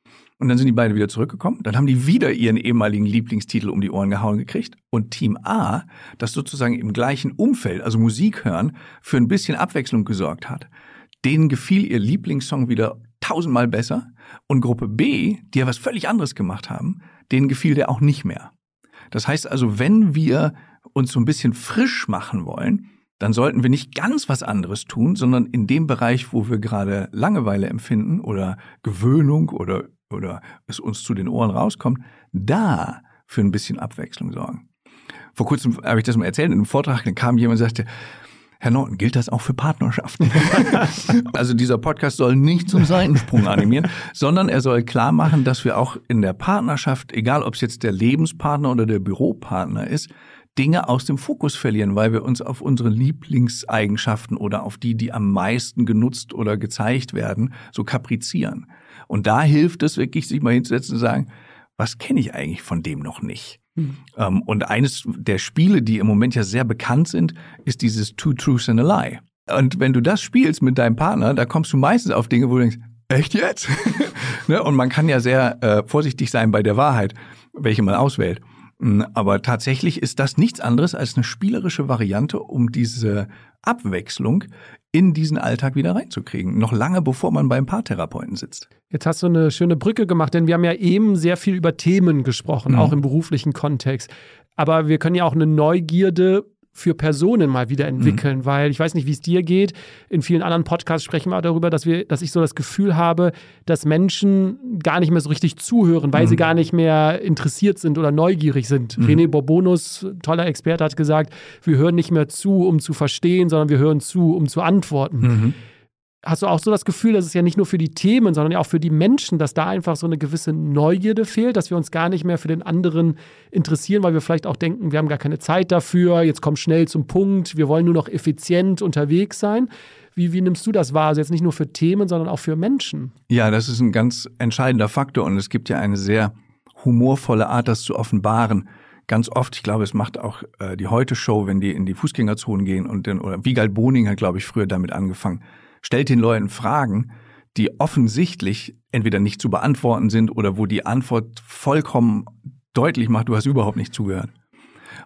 Und dann sind die beiden wieder zurückgekommen. Dann haben die wieder ihren ehemaligen Lieblingstitel um die Ohren gehauen gekriegt. Und Team A, das sozusagen im gleichen Umfeld, also Musik hören, für ein bisschen Abwechslung gesorgt hat, denen gefiel ihr Lieblingssong wieder tausendmal besser. Und Gruppe B, die ja was völlig anderes gemacht haben, denen gefiel der auch nicht mehr. Das heißt also, wenn wir uns so ein bisschen frisch machen wollen, dann sollten wir nicht ganz was anderes tun, sondern in dem Bereich, wo wir gerade Langeweile empfinden oder Gewöhnung oder oder es uns zu den Ohren rauskommt, da für ein bisschen Abwechslung sorgen. Vor kurzem habe ich das mal erzählt, in einem Vortrag kam jemand und sagte, Herr Norton, gilt das auch für Partnerschaften? <laughs> also dieser Podcast soll nicht zum Seitensprung animieren, sondern er soll klar machen, dass wir auch in der Partnerschaft, egal ob es jetzt der Lebenspartner oder der Büropartner ist, Dinge aus dem Fokus verlieren, weil wir uns auf unsere Lieblingseigenschaften oder auf die, die am meisten genutzt oder gezeigt werden, so kaprizieren. Und da hilft es wirklich, sich mal hinzusetzen und sagen, was kenne ich eigentlich von dem noch nicht? Mhm. Und eines der Spiele, die im Moment ja sehr bekannt sind, ist dieses Two Truths and a Lie. Und wenn du das spielst mit deinem Partner, da kommst du meistens auf Dinge, wo du denkst, echt jetzt? <laughs> ne? Und man kann ja sehr äh, vorsichtig sein bei der Wahrheit, welche man auswählt. Aber tatsächlich ist das nichts anderes als eine spielerische Variante, um diese Abwechslung in diesen Alltag wieder reinzukriegen. Noch lange bevor man beim Paartherapeuten sitzt. Jetzt hast du eine schöne Brücke gemacht, denn wir haben ja eben sehr viel über Themen gesprochen, mhm. auch im beruflichen Kontext. Aber wir können ja auch eine Neugierde für Personen mal wieder entwickeln, mhm. weil ich weiß nicht, wie es dir geht. In vielen anderen Podcasts sprechen wir darüber, dass wir, dass ich so das Gefühl habe, dass Menschen gar nicht mehr so richtig zuhören, weil mhm. sie gar nicht mehr interessiert sind oder neugierig sind. Mhm. René Bourbonus, toller Experte, hat gesagt, wir hören nicht mehr zu, um zu verstehen, sondern wir hören zu, um zu antworten. Hast du auch so das Gefühl, dass es ja nicht nur für die Themen, sondern auch für die Menschen, dass da einfach so eine gewisse Neugierde fehlt, dass wir uns gar nicht mehr für den anderen interessieren, weil wir vielleicht auch denken, wir haben gar keine Zeit dafür, jetzt komm schnell zum Punkt, wir wollen nur noch effizient unterwegs sein. Wie, wie nimmst du das wahr? Also jetzt nicht nur für Themen, sondern auch für Menschen? Ja, das ist ein ganz entscheidender Faktor und es gibt ja eine sehr humorvolle Art, das zu offenbaren. Ganz oft, ich glaube, es macht auch äh, die Heute-Show, wenn die in die Fußgängerzonen gehen und dann, oder Wiegald Boning hat, glaube ich, früher damit angefangen stellt den Leuten Fragen, die offensichtlich entweder nicht zu beantworten sind oder wo die Antwort vollkommen deutlich macht, du hast überhaupt nicht zugehört.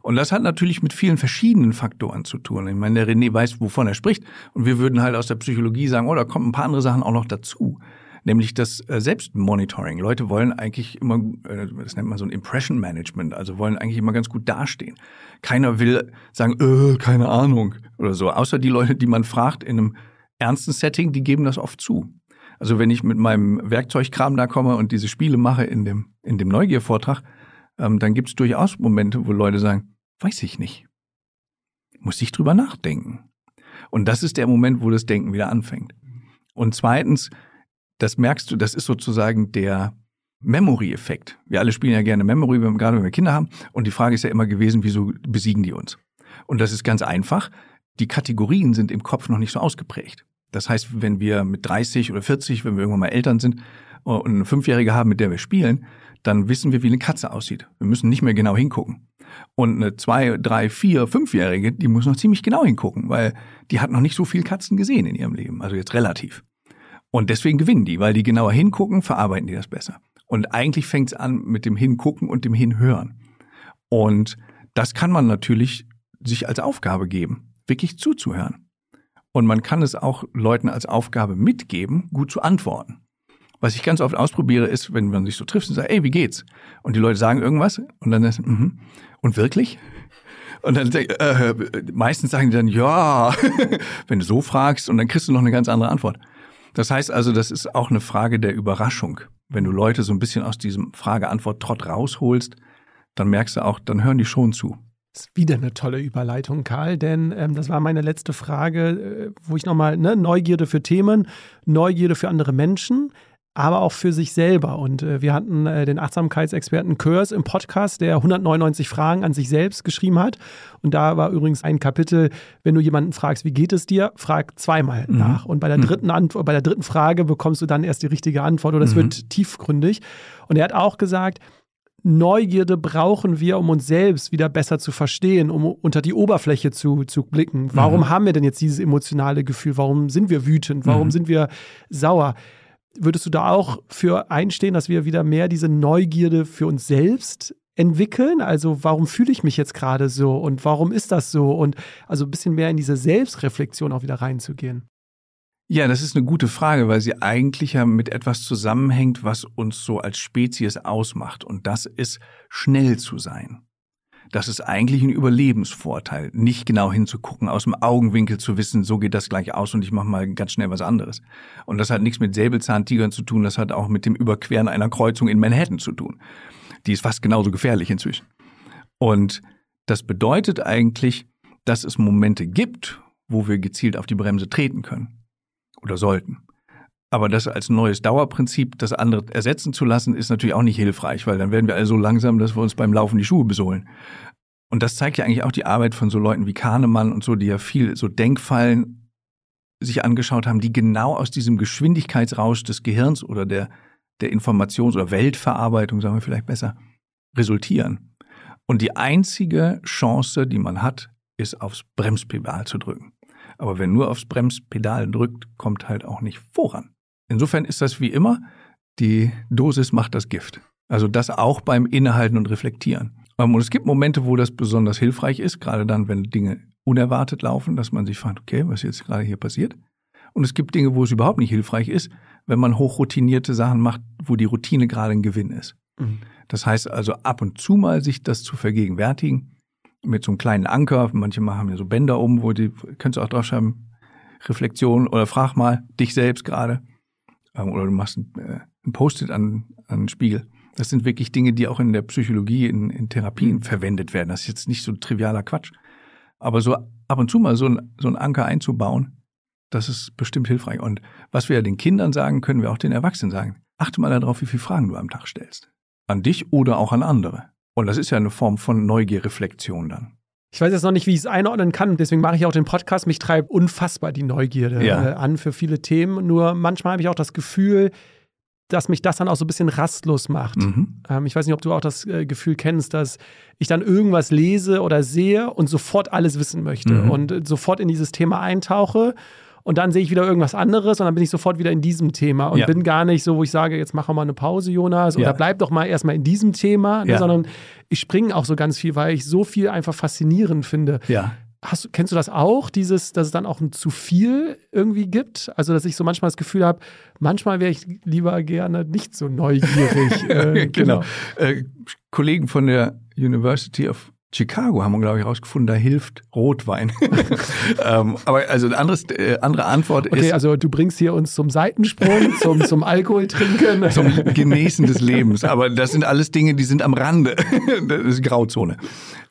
Und das hat natürlich mit vielen verschiedenen Faktoren zu tun. Ich meine, der René weiß, wovon er spricht. Und wir würden halt aus der Psychologie sagen, oh, da kommen ein paar andere Sachen auch noch dazu. Nämlich das äh, Selbstmonitoring. Leute wollen eigentlich immer, äh, das nennt man so ein Impression Management, also wollen eigentlich immer ganz gut dastehen. Keiner will sagen, äh, keine Ahnung oder so. Außer die Leute, die man fragt in einem ernsten Setting, die geben das oft zu. Also wenn ich mit meinem Werkzeugkram da komme und diese Spiele mache in dem, in dem Neugiervortrag, ähm, dann gibt es durchaus Momente, wo Leute sagen, weiß ich nicht. Muss ich drüber nachdenken. Und das ist der Moment, wo das Denken wieder anfängt. Und zweitens, das merkst du, das ist sozusagen der Memory-Effekt. Wir alle spielen ja gerne Memory, gerade wenn wir Kinder haben. Und die Frage ist ja immer gewesen, wieso besiegen die uns? Und das ist ganz einfach. Die Kategorien sind im Kopf noch nicht so ausgeprägt. Das heißt, wenn wir mit 30 oder 40, wenn wir irgendwann mal Eltern sind und eine Fünfjährige haben, mit der wir spielen, dann wissen wir, wie eine Katze aussieht. Wir müssen nicht mehr genau hingucken. Und eine zwei, drei, vier, fünfjährige, die muss noch ziemlich genau hingucken, weil die hat noch nicht so viel Katzen gesehen in ihrem Leben, also jetzt relativ. Und deswegen gewinnen die, weil die genauer hingucken, verarbeiten die das besser. Und eigentlich fängt es an mit dem Hingucken und dem Hinhören. Und das kann man natürlich sich als Aufgabe geben, wirklich zuzuhören. Und man kann es auch Leuten als Aufgabe mitgeben, gut zu antworten. Was ich ganz oft ausprobiere, ist, wenn man sich so trifft und sagt, ey, wie geht's? Und die Leute sagen irgendwas und dann ist, mhm. und wirklich? Und dann äh, meistens sagen die dann, ja, <laughs> wenn du so fragst, und dann kriegst du noch eine ganz andere Antwort. Das heißt also, das ist auch eine Frage der Überraschung. Wenn du Leute so ein bisschen aus diesem Frage-Antwort-Trott rausholst, dann merkst du auch, dann hören die schon zu. Ist wieder eine tolle Überleitung, Karl, denn ähm, das war meine letzte Frage, äh, wo ich nochmal, ne, Neugierde für Themen, Neugierde für andere Menschen aber auch für sich selber. Und äh, wir hatten äh, den Achtsamkeitsexperten Körs im Podcast, der 199 Fragen an sich selbst geschrieben hat. Und da war übrigens ein Kapitel, wenn du jemanden fragst, wie geht es dir, frag zweimal mhm. nach. Und bei der, mhm. dritten Antwort, bei der dritten Frage bekommst du dann erst die richtige Antwort oder es mhm. wird tiefgründig. Und er hat auch gesagt, Neugierde brauchen wir, um uns selbst wieder besser zu verstehen, um unter die Oberfläche zu, zu blicken. Warum mhm. haben wir denn jetzt dieses emotionale Gefühl? Warum sind wir wütend? Warum mhm. sind wir sauer? Würdest du da auch für einstehen, dass wir wieder mehr diese Neugierde für uns selbst entwickeln? Also warum fühle ich mich jetzt gerade so und warum ist das so? Und also ein bisschen mehr in diese Selbstreflexion auch wieder reinzugehen. Ja, das ist eine gute Frage, weil sie eigentlich ja mit etwas zusammenhängt, was uns so als Spezies ausmacht. Und das ist schnell zu sein. Das ist eigentlich ein Überlebensvorteil, nicht genau hinzugucken, aus dem Augenwinkel zu wissen, so geht das gleich aus und ich mache mal ganz schnell was anderes. Und das hat nichts mit Säbelzahntigern zu tun, das hat auch mit dem Überqueren einer Kreuzung in Manhattan zu tun. Die ist fast genauso gefährlich inzwischen. Und das bedeutet eigentlich, dass es Momente gibt, wo wir gezielt auf die Bremse treten können oder sollten. Aber das als neues Dauerprinzip, das andere ersetzen zu lassen, ist natürlich auch nicht hilfreich, weil dann werden wir alle so langsam, dass wir uns beim Laufen die Schuhe besohlen. Und das zeigt ja eigentlich auch die Arbeit von so Leuten wie Kahnemann und so, die ja viel so Denkfallen sich angeschaut haben, die genau aus diesem Geschwindigkeitsrausch des Gehirns oder der, der Informations- oder Weltverarbeitung, sagen wir vielleicht besser, resultieren. Und die einzige Chance, die man hat, ist aufs Bremspedal zu drücken. Aber wer nur aufs Bremspedal drückt, kommt halt auch nicht voran. Insofern ist das wie immer, die Dosis macht das Gift. Also das auch beim Innehalten und Reflektieren. Ähm, und es gibt Momente, wo das besonders hilfreich ist, gerade dann, wenn Dinge unerwartet laufen, dass man sich fragt, okay, was ist jetzt gerade hier passiert? Und es gibt Dinge, wo es überhaupt nicht hilfreich ist, wenn man hochroutinierte Sachen macht, wo die Routine gerade ein Gewinn ist. Mhm. Das heißt also ab und zu mal sich das zu vergegenwärtigen, mit so einem kleinen Anker, manche haben ja so Bänder um, wo die, könntest du auch draufschreiben, Reflexion oder frag mal dich selbst gerade. Ähm, oder du machst ein, äh, ein Post-it an, an einen Spiegel. Das sind wirklich Dinge, die auch in der Psychologie, in, in Therapien verwendet werden. Das ist jetzt nicht so trivialer Quatsch. Aber so ab und zu mal so ein, so ein Anker einzubauen, das ist bestimmt hilfreich. Und was wir ja den Kindern sagen, können wir auch den Erwachsenen sagen. Achte mal darauf, wie viele Fragen du am Tag stellst. An dich oder auch an andere. Und das ist ja eine Form von Neugierreflexion dann. Ich weiß jetzt noch nicht, wie ich es einordnen kann, deswegen mache ich auch den Podcast. Mich treibt unfassbar die Neugierde ja. äh, an für viele Themen. Nur manchmal habe ich auch das Gefühl, dass mich das dann auch so ein bisschen rastlos macht. Mhm. Ähm, ich weiß nicht, ob du auch das äh, Gefühl kennst, dass ich dann irgendwas lese oder sehe und sofort alles wissen möchte mhm. und äh, sofort in dieses Thema eintauche und dann sehe ich wieder irgendwas anderes und dann bin ich sofort wieder in diesem Thema und ja. bin gar nicht so, wo ich sage, jetzt machen wir mal eine Pause, Jonas, oder ja. bleib doch mal erstmal in diesem Thema, ne, sondern ich springe auch so ganz viel, weil ich so viel einfach faszinierend finde. Ja. Hast, kennst du das auch, dieses, dass es dann auch ein zu viel irgendwie gibt? Also, dass ich so manchmal das Gefühl habe, manchmal wäre ich lieber gerne nicht so neugierig. <laughs> äh, genau. genau. Äh, Kollegen von der University of Chicago haben wir, glaube ich, herausgefunden, da hilft Rotwein. <laughs> ähm, aber also eine anderes, äh, andere Antwort okay, ist. also du bringst hier uns zum Seitensprung, <laughs> zum, zum Alkoholtrinken. Zum Genießen des Lebens. Aber das sind alles Dinge, die sind am Rande. <laughs> das ist Grauzone.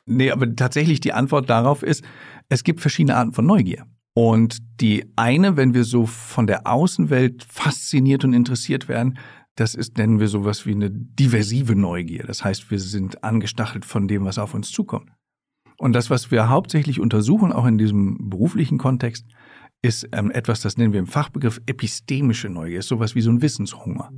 Nee, aber tatsächlich die Antwort darauf ist, es gibt verschiedene Arten von Neugier. Und die eine, wenn wir so von der Außenwelt fasziniert und interessiert werden, das ist, nennen wir sowas wie eine diversive Neugier. Das heißt, wir sind angestachelt von dem, was auf uns zukommt. Und das, was wir hauptsächlich untersuchen, auch in diesem beruflichen Kontext, ist ähm, etwas, das nennen wir im Fachbegriff epistemische Neugier, ist sowas wie so ein Wissenshunger.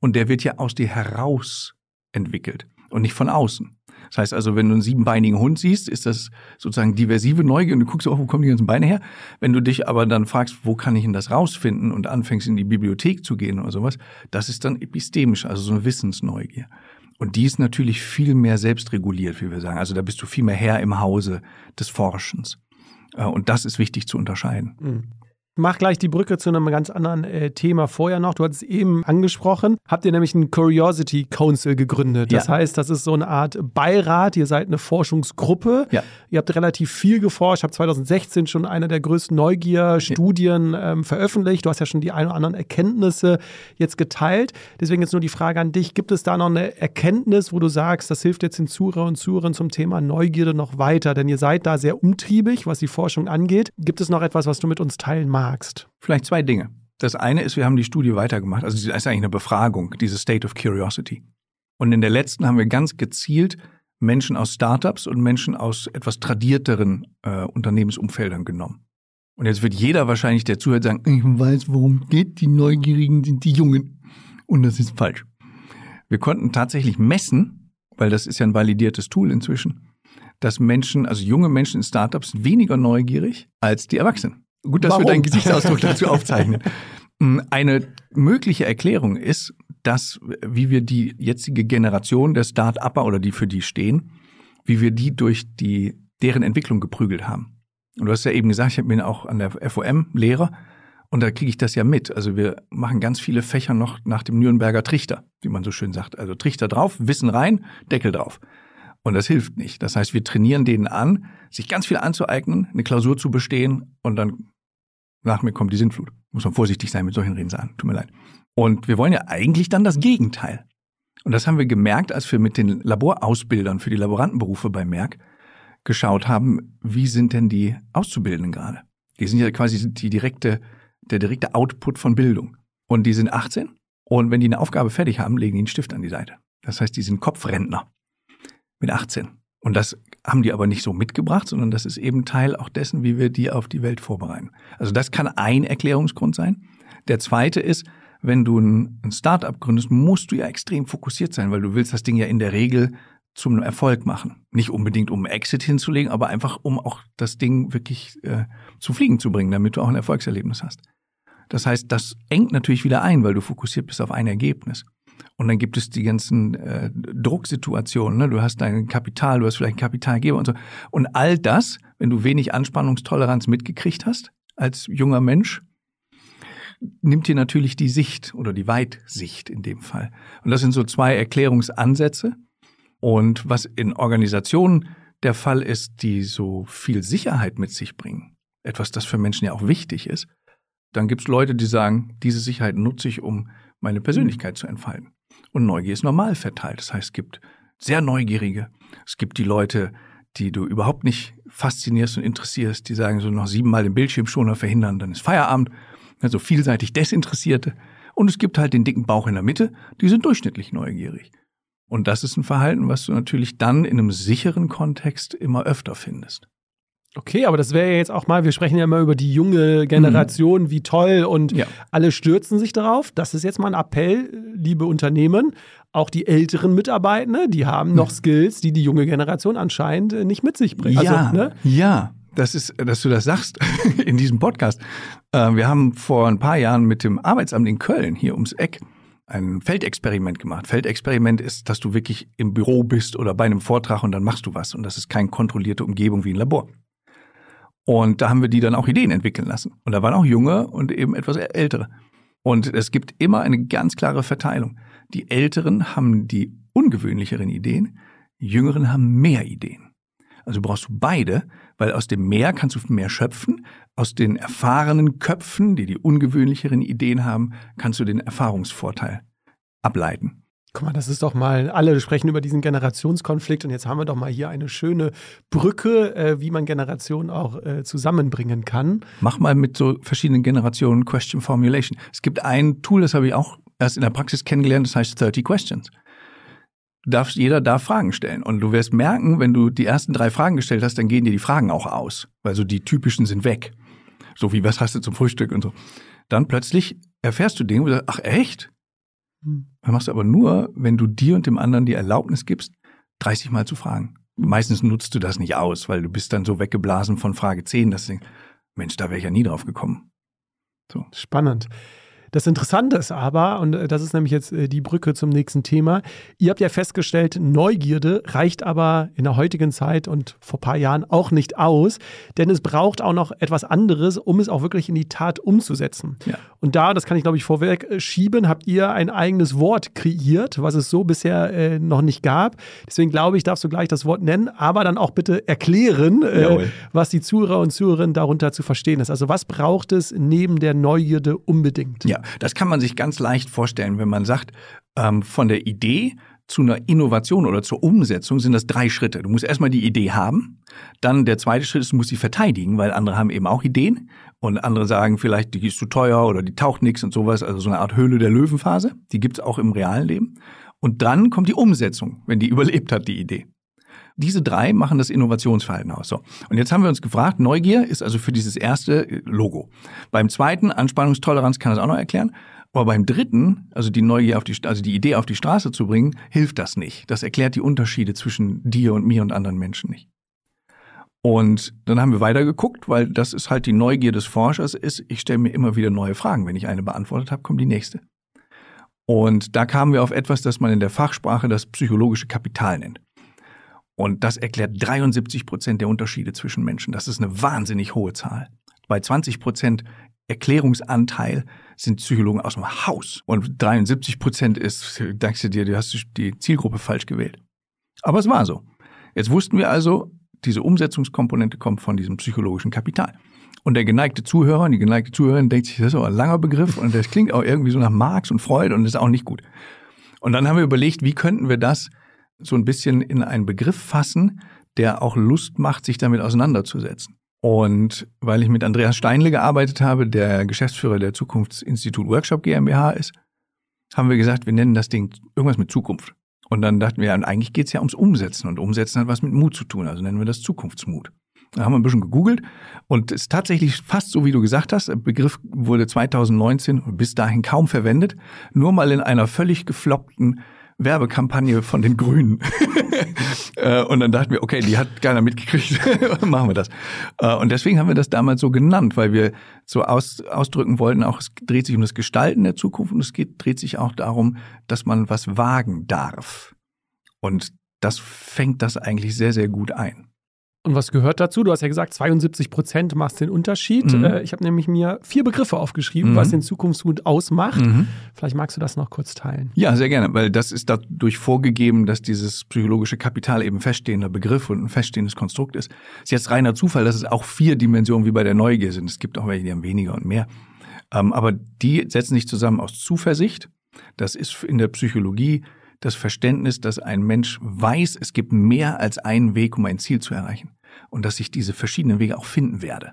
Und der wird ja aus dir heraus entwickelt und nicht von außen. Das heißt also, wenn du einen siebenbeinigen Hund siehst, ist das sozusagen diversive Neugier und du guckst auch, wo kommen die ganzen Beine her. Wenn du dich aber dann fragst, wo kann ich denn das rausfinden und anfängst in die Bibliothek zu gehen oder sowas, das ist dann epistemisch, also so eine Wissensneugier. Und die ist natürlich viel mehr selbstreguliert, wie wir sagen. Also da bist du viel mehr Herr im Hause des Forschens. Äh, und das ist wichtig zu unterscheiden. Mach gleich die Brücke zu einem ganz anderen äh, Thema vorher noch. Du hattest es eben angesprochen. Habt ihr nämlich einen Curiosity Council gegründet. Das ja. heißt, das ist so eine Art Beirat. Ihr seid eine Forschungsgruppe. Ja. Ihr habt relativ viel geforscht. Habe 2016 schon eine der größten Neugierstudien ja. ähm, veröffentlicht. Du hast ja schon die ein oder anderen Erkenntnisse jetzt geteilt. Deswegen jetzt nur die Frage an dich. Gibt es da noch eine Erkenntnis, wo du sagst, das hilft jetzt den Zuhörern und Zuhörern zum Thema Neugierde noch weiter? Denn ihr seid da sehr umtriebig, was die Forschung angeht. Gibt es noch etwas, was du mit uns teilen magst? Magst? Vielleicht zwei Dinge. Das eine ist, wir haben die Studie weitergemacht. Also das ist eigentlich eine Befragung, diese State of Curiosity. Und in der letzten haben wir ganz gezielt Menschen aus Startups und Menschen aus etwas tradierteren äh, Unternehmensumfeldern genommen. Und jetzt wird jeder wahrscheinlich, der zuhört, sagen, ich weiß, worum geht, die Neugierigen sind die Jungen. Und das ist falsch. Wir konnten tatsächlich messen, weil das ist ja ein validiertes Tool inzwischen, dass Menschen, also junge Menschen in Startups, weniger neugierig als die Erwachsenen. Gut, dass Warum? wir deinen Gesichtsausdruck dazu <laughs> aufzeichnen. Mm, eine mögliche Erklärung ist, dass, wie wir die jetzige Generation der Start-Upper oder die für die stehen, wie wir die durch die, deren Entwicklung geprügelt haben. Und du hast ja eben gesagt, ich bin auch an der FOM Lehrer und da kriege ich das ja mit. Also wir machen ganz viele Fächer noch nach dem Nürnberger Trichter, wie man so schön sagt. Also Trichter drauf, Wissen rein, Deckel drauf. Und das hilft nicht. Das heißt, wir trainieren denen an, sich ganz viel anzueignen, eine Klausur zu bestehen und dann nach mir kommt die Sintflut. Muss man vorsichtig sein mit solchen Redensarten. Tut mir leid. Und wir wollen ja eigentlich dann das Gegenteil. Und das haben wir gemerkt, als wir mit den Laborausbildern für die Laborantenberufe bei Merck geschaut haben, wie sind denn die Auszubildenden gerade? Die sind ja quasi die direkte, der direkte Output von Bildung. Und die sind 18 und wenn die eine Aufgabe fertig haben, legen die einen Stift an die Seite. Das heißt, die sind Kopfrentner mit 18. Und das haben die aber nicht so mitgebracht, sondern das ist eben Teil auch dessen, wie wir die auf die Welt vorbereiten. Also das kann ein Erklärungsgrund sein. Der zweite ist, wenn du ein, Startup gründest, musst du ja extrem fokussiert sein, weil du willst das Ding ja in der Regel zum Erfolg machen. Nicht unbedingt, um Exit hinzulegen, aber einfach, um auch das Ding wirklich äh, zu fliegen zu bringen, damit du auch ein Erfolgserlebnis hast. Das heißt, das engt natürlich wieder ein, weil du fokussiert bist auf ein Ergebnis. Und dann gibt es die ganzen äh, Drucksituationen. Ne? Du hast dein Kapital, du hast vielleicht einen Kapitalgeber und so. Und all das, wenn du wenig Anspannungstoleranz mitgekriegt hast als junger Mensch, nimmt dir natürlich die Sicht oder die Weitsicht in dem Fall. Und das sind so zwei Erklärungsansätze. Und was in Organisationen der Fall ist, die so viel Sicherheit mit sich bringen, etwas, das für Menschen ja auch wichtig ist, dann gibt es Leute, die sagen, diese Sicherheit nutze ich, um meine Persönlichkeit zu entfalten. Und Neugier ist normal verteilt. Das heißt, es gibt sehr Neugierige. Es gibt die Leute, die du überhaupt nicht faszinierst und interessierst, die sagen so noch siebenmal den Bildschirmschoner verhindern, dann ist Feierabend. Also vielseitig Desinteressierte. Und es gibt halt den dicken Bauch in der Mitte, die sind durchschnittlich neugierig. Und das ist ein Verhalten, was du natürlich dann in einem sicheren Kontext immer öfter findest. Okay, aber das wäre ja jetzt auch mal, wir sprechen ja immer über die junge Generation, mhm. wie toll und ja. alle stürzen sich darauf. Das ist jetzt mal ein Appell, liebe Unternehmen, auch die älteren Mitarbeitende, die haben noch Skills, die die junge Generation anscheinend äh, nicht mit sich bringt. Ja, also, ne? ja. Das ist, dass du das sagst <laughs> in diesem Podcast. Äh, wir haben vor ein paar Jahren mit dem Arbeitsamt in Köln hier ums Eck ein Feldexperiment gemacht. Feldexperiment ist, dass du wirklich im Büro bist oder bei einem Vortrag und dann machst du was. Und das ist keine kontrollierte Umgebung wie ein Labor. Und da haben wir die dann auch Ideen entwickeln lassen. Und da waren auch junge und eben etwas ältere. Und es gibt immer eine ganz klare Verteilung. Die Älteren haben die ungewöhnlicheren Ideen, die Jüngeren haben mehr Ideen. Also brauchst du beide, weil aus dem Mehr kannst du mehr schöpfen. Aus den erfahrenen Köpfen, die die ungewöhnlicheren Ideen haben, kannst du den Erfahrungsvorteil ableiten. Guck mal, das ist doch mal, alle sprechen über diesen Generationskonflikt und jetzt haben wir doch mal hier eine schöne Brücke, äh, wie man Generationen auch äh, zusammenbringen kann. Mach mal mit so verschiedenen Generationen Question Formulation. Es gibt ein Tool, das habe ich auch erst in der Praxis kennengelernt, das heißt 30 Questions. Darfst, jeder darf Fragen stellen. Und du wirst merken, wenn du die ersten drei Fragen gestellt hast, dann gehen dir die Fragen auch aus. Weil so die typischen sind weg. So wie, was hast du zum Frühstück und so. Dann plötzlich erfährst du Dinge, wo du sagst, ach echt? Hm. Das machst du aber nur, wenn du dir und dem anderen die Erlaubnis gibst, 30 Mal zu fragen. Meistens nutzt du das nicht aus, weil du bist dann so weggeblasen von Frage 10, dass du denkst, Mensch, da wäre ich ja nie drauf gekommen. So. Spannend. Das Interessante ist aber, und äh, das ist nämlich jetzt äh, die Brücke zum nächsten Thema, ihr habt ja festgestellt, Neugierde reicht aber in der heutigen Zeit und vor ein paar Jahren auch nicht aus, denn es braucht auch noch etwas anderes, um es auch wirklich in die Tat umzusetzen. Ja. Und da, das kann ich glaube ich vorweg äh, schieben, habt ihr ein eigenes Wort kreiert, was es so bisher äh, noch nicht gab. Deswegen glaube ich, darfst du gleich das Wort nennen, aber dann auch bitte erklären, äh, was die Zuhörer und Zuhörerinnen darunter zu verstehen ist. Also was braucht es neben der Neugierde unbedingt? Ja, das kann man sich ganz leicht vorstellen, wenn man sagt, ähm, von der Idee zu einer Innovation oder zur Umsetzung sind das drei Schritte. Du musst erstmal die Idee haben, dann der zweite Schritt ist, du musst sie verteidigen, weil andere haben eben auch Ideen und andere sagen vielleicht, die ist zu teuer oder die taucht nichts und sowas, also so eine Art Höhle der Löwenphase, die gibt's auch im realen Leben. Und dann kommt die Umsetzung, wenn die <laughs> überlebt hat, die Idee. Diese drei machen das Innovationsverhalten aus. So. Und jetzt haben wir uns gefragt, Neugier ist also für dieses erste äh, Logo. Beim zweiten, Anspannungstoleranz kann das auch noch erklären. Aber beim dritten, also die Neugier auf die, also die Idee auf die Straße zu bringen, hilft das nicht. Das erklärt die Unterschiede zwischen dir und mir und anderen Menschen nicht. Und dann haben wir weitergeguckt, weil das ist halt die Neugier des Forschers ist, ich stelle mir immer wieder neue Fragen. Wenn ich eine beantwortet habe, kommt die nächste. Und da kamen wir auf etwas, das man in der Fachsprache das psychologische Kapital nennt. Und das erklärt 73 Prozent der Unterschiede zwischen Menschen. Das ist eine wahnsinnig hohe Zahl. Bei 20 Prozent Erklärungsanteil sind Psychologen aus dem Haus. Und 73 Prozent ist, dankst du dir, du hast die Zielgruppe falsch gewählt. Aber es war so. Jetzt wussten wir also, diese Umsetzungskomponente kommt von diesem psychologischen Kapital. Und der geneigte Zuhörer die geneigte Zuhörerin denkt sich, das ist aber ein langer Begriff und das klingt auch irgendwie so nach Marx und Freud und ist auch nicht gut. Und dann haben wir überlegt, wie könnten wir das so ein bisschen in einen Begriff fassen, der auch Lust macht, sich damit auseinanderzusetzen. Und weil ich mit Andreas Steinle gearbeitet habe, der Geschäftsführer der Zukunftsinstitut Workshop GmbH ist, haben wir gesagt, wir nennen das Ding irgendwas mit Zukunft. Und dann dachten wir, eigentlich geht es ja ums Umsetzen und Umsetzen hat was mit Mut zu tun, also nennen wir das Zukunftsmut. Da haben wir ein bisschen gegoogelt und es ist tatsächlich fast so, wie du gesagt hast. Der Begriff wurde 2019 und bis dahin kaum verwendet, nur mal in einer völlig gefloppten Werbekampagne von den Grünen. <laughs> Äh, und dann dachten wir, okay, die hat keiner mitgekriegt, <laughs> machen wir das. Äh, und deswegen haben wir das damals so genannt, weil wir so aus, ausdrücken wollten, auch es dreht sich um das Gestalten der Zukunft und es geht, dreht sich auch darum, dass man was wagen darf. Und das fängt das eigentlich sehr, sehr gut ein. Und was gehört dazu? Du hast ja gesagt, 72 Prozent macht den Unterschied. Mhm. Äh, ich habe nämlich mir vier Begriffe aufgeschrieben, mhm. was den Zukunftsmut ausmacht. Mhm. Vielleicht magst du das noch kurz teilen. Ja, sehr gerne, weil das ist dadurch vorgegeben, dass dieses psychologische Kapital eben feststehender Begriff und ein feststehendes Konstrukt ist. Ist jetzt reiner Zufall, dass es auch vier Dimensionen wie bei der Neugier sind. Es gibt auch welche, die haben weniger und mehr. Ähm, aber die setzen sich zusammen aus Zuversicht. Das ist in der Psychologie das Verständnis, dass ein Mensch weiß, es gibt mehr als einen Weg, um ein Ziel zu erreichen und dass ich diese verschiedenen Wege auch finden werde.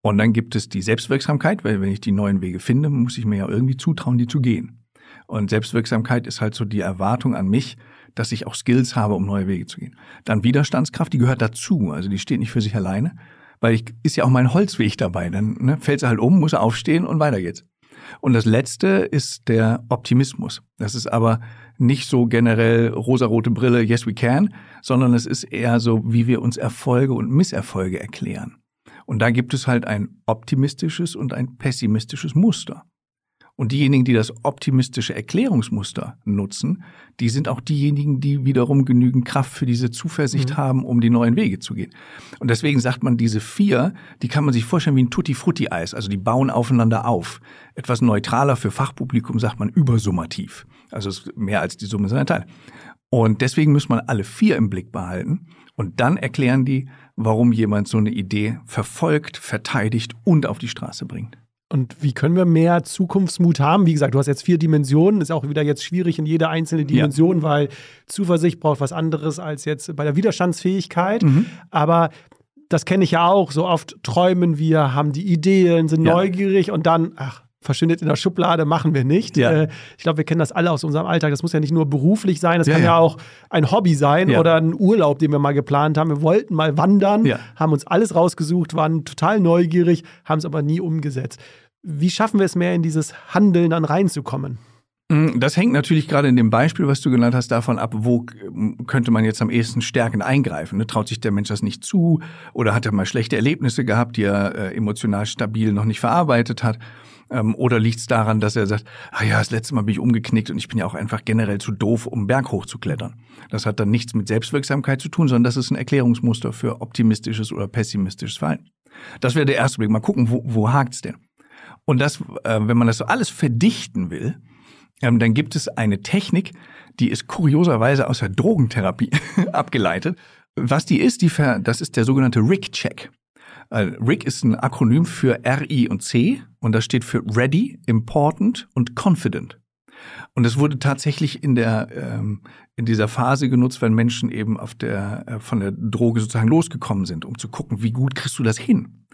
Und dann gibt es die Selbstwirksamkeit, weil wenn ich die neuen Wege finde, muss ich mir ja irgendwie zutrauen, die zu gehen. Und Selbstwirksamkeit ist halt so die Erwartung an mich, dass ich auch Skills habe, um neue Wege zu gehen. Dann Widerstandskraft, die gehört dazu, also die steht nicht für sich alleine, weil ich, ist ja auch mein Holzweg dabei. Dann ne, fällt sie halt um, muss aufstehen und weiter geht's. Und das letzte ist der Optimismus. Das ist aber nicht so generell rosarote Brille, yes we can, sondern es ist eher so, wie wir uns Erfolge und Misserfolge erklären. Und da gibt es halt ein optimistisches und ein pessimistisches Muster. Und diejenigen, die das optimistische Erklärungsmuster nutzen, die sind auch diejenigen, die wiederum genügend Kraft für diese Zuversicht mhm. haben, um die neuen Wege zu gehen. Und deswegen sagt man, diese vier, die kann man sich vorstellen wie ein Tutti-Frutti-Eis. Also die bauen aufeinander auf. Etwas neutraler für Fachpublikum sagt man übersummativ. Also mehr als die Summe seiner Teile. Und deswegen muss man alle vier im Blick behalten Und dann erklären die, warum jemand so eine Idee verfolgt, verteidigt und auf die Straße bringt. Und wie können wir mehr Zukunftsmut haben? Wie gesagt, du hast jetzt vier Dimensionen, ist auch wieder jetzt schwierig in jede einzelne Dimension, ja. weil Zuversicht braucht was anderes als jetzt bei der Widerstandsfähigkeit. Mhm. Aber das kenne ich ja auch. So oft träumen wir, haben die Ideen, sind ja. neugierig und dann, ach, verschwindet in der Schublade, machen wir nicht. Ja. Äh, ich glaube, wir kennen das alle aus unserem Alltag. Das muss ja nicht nur beruflich sein, das ja, kann ja. ja. auch ein Hobby sein oder ein Urlaub, den wir mal geplant haben. Wir wollten mal wandern, haben uns alles rausgesucht, waren total neugierig, haben es aber nie umgesetzt. Wie schaffen wir es mehr in dieses Handeln dann reinzukommen? Mm, das hängt natürlich gerade in dem Beispiel, was du genannt hast, davon ab, wo könnte man jetzt am ehesten stärkend eingreifen. Ne? Traut sich der Mensch das nicht zu oder hat er mal schlechte Erlebnisse gehabt, die er äh, emotional stabil noch nicht verarbeitet hat? Ähm, oder liegt es daran, dass er sagt, ah ja, das letzte Mal bin ich umgeknickt und ich bin ja auch einfach generell zu doof, um Berg hochzuklettern. Das hat dann nichts mit Selbstwirksamkeit zu tun, sondern das ist ein Erklärungsmuster für optimistisches oder pessimistisches Verhalten. Das wäre der erste Blick. Mal gucken, wo, wo hakt's denn? Und das, äh, wenn man das so alles verdichten will, ähm, dann gibt es eine Technik, die ist kurioserweise aus der Drogentherapie <laughs> abgeleitet. Was die ist, die ver das ist der sogenannte RIC-Check. Äh, RIC ist ein Akronym für R, I und C und das steht für Ready, Important und Confident. Und es wurde tatsächlich in der ähm, in dieser Phase genutzt, wenn Menschen eben auf der äh, von der Droge sozusagen losgekommen sind, um zu gucken, wie gut kriegst du das hin.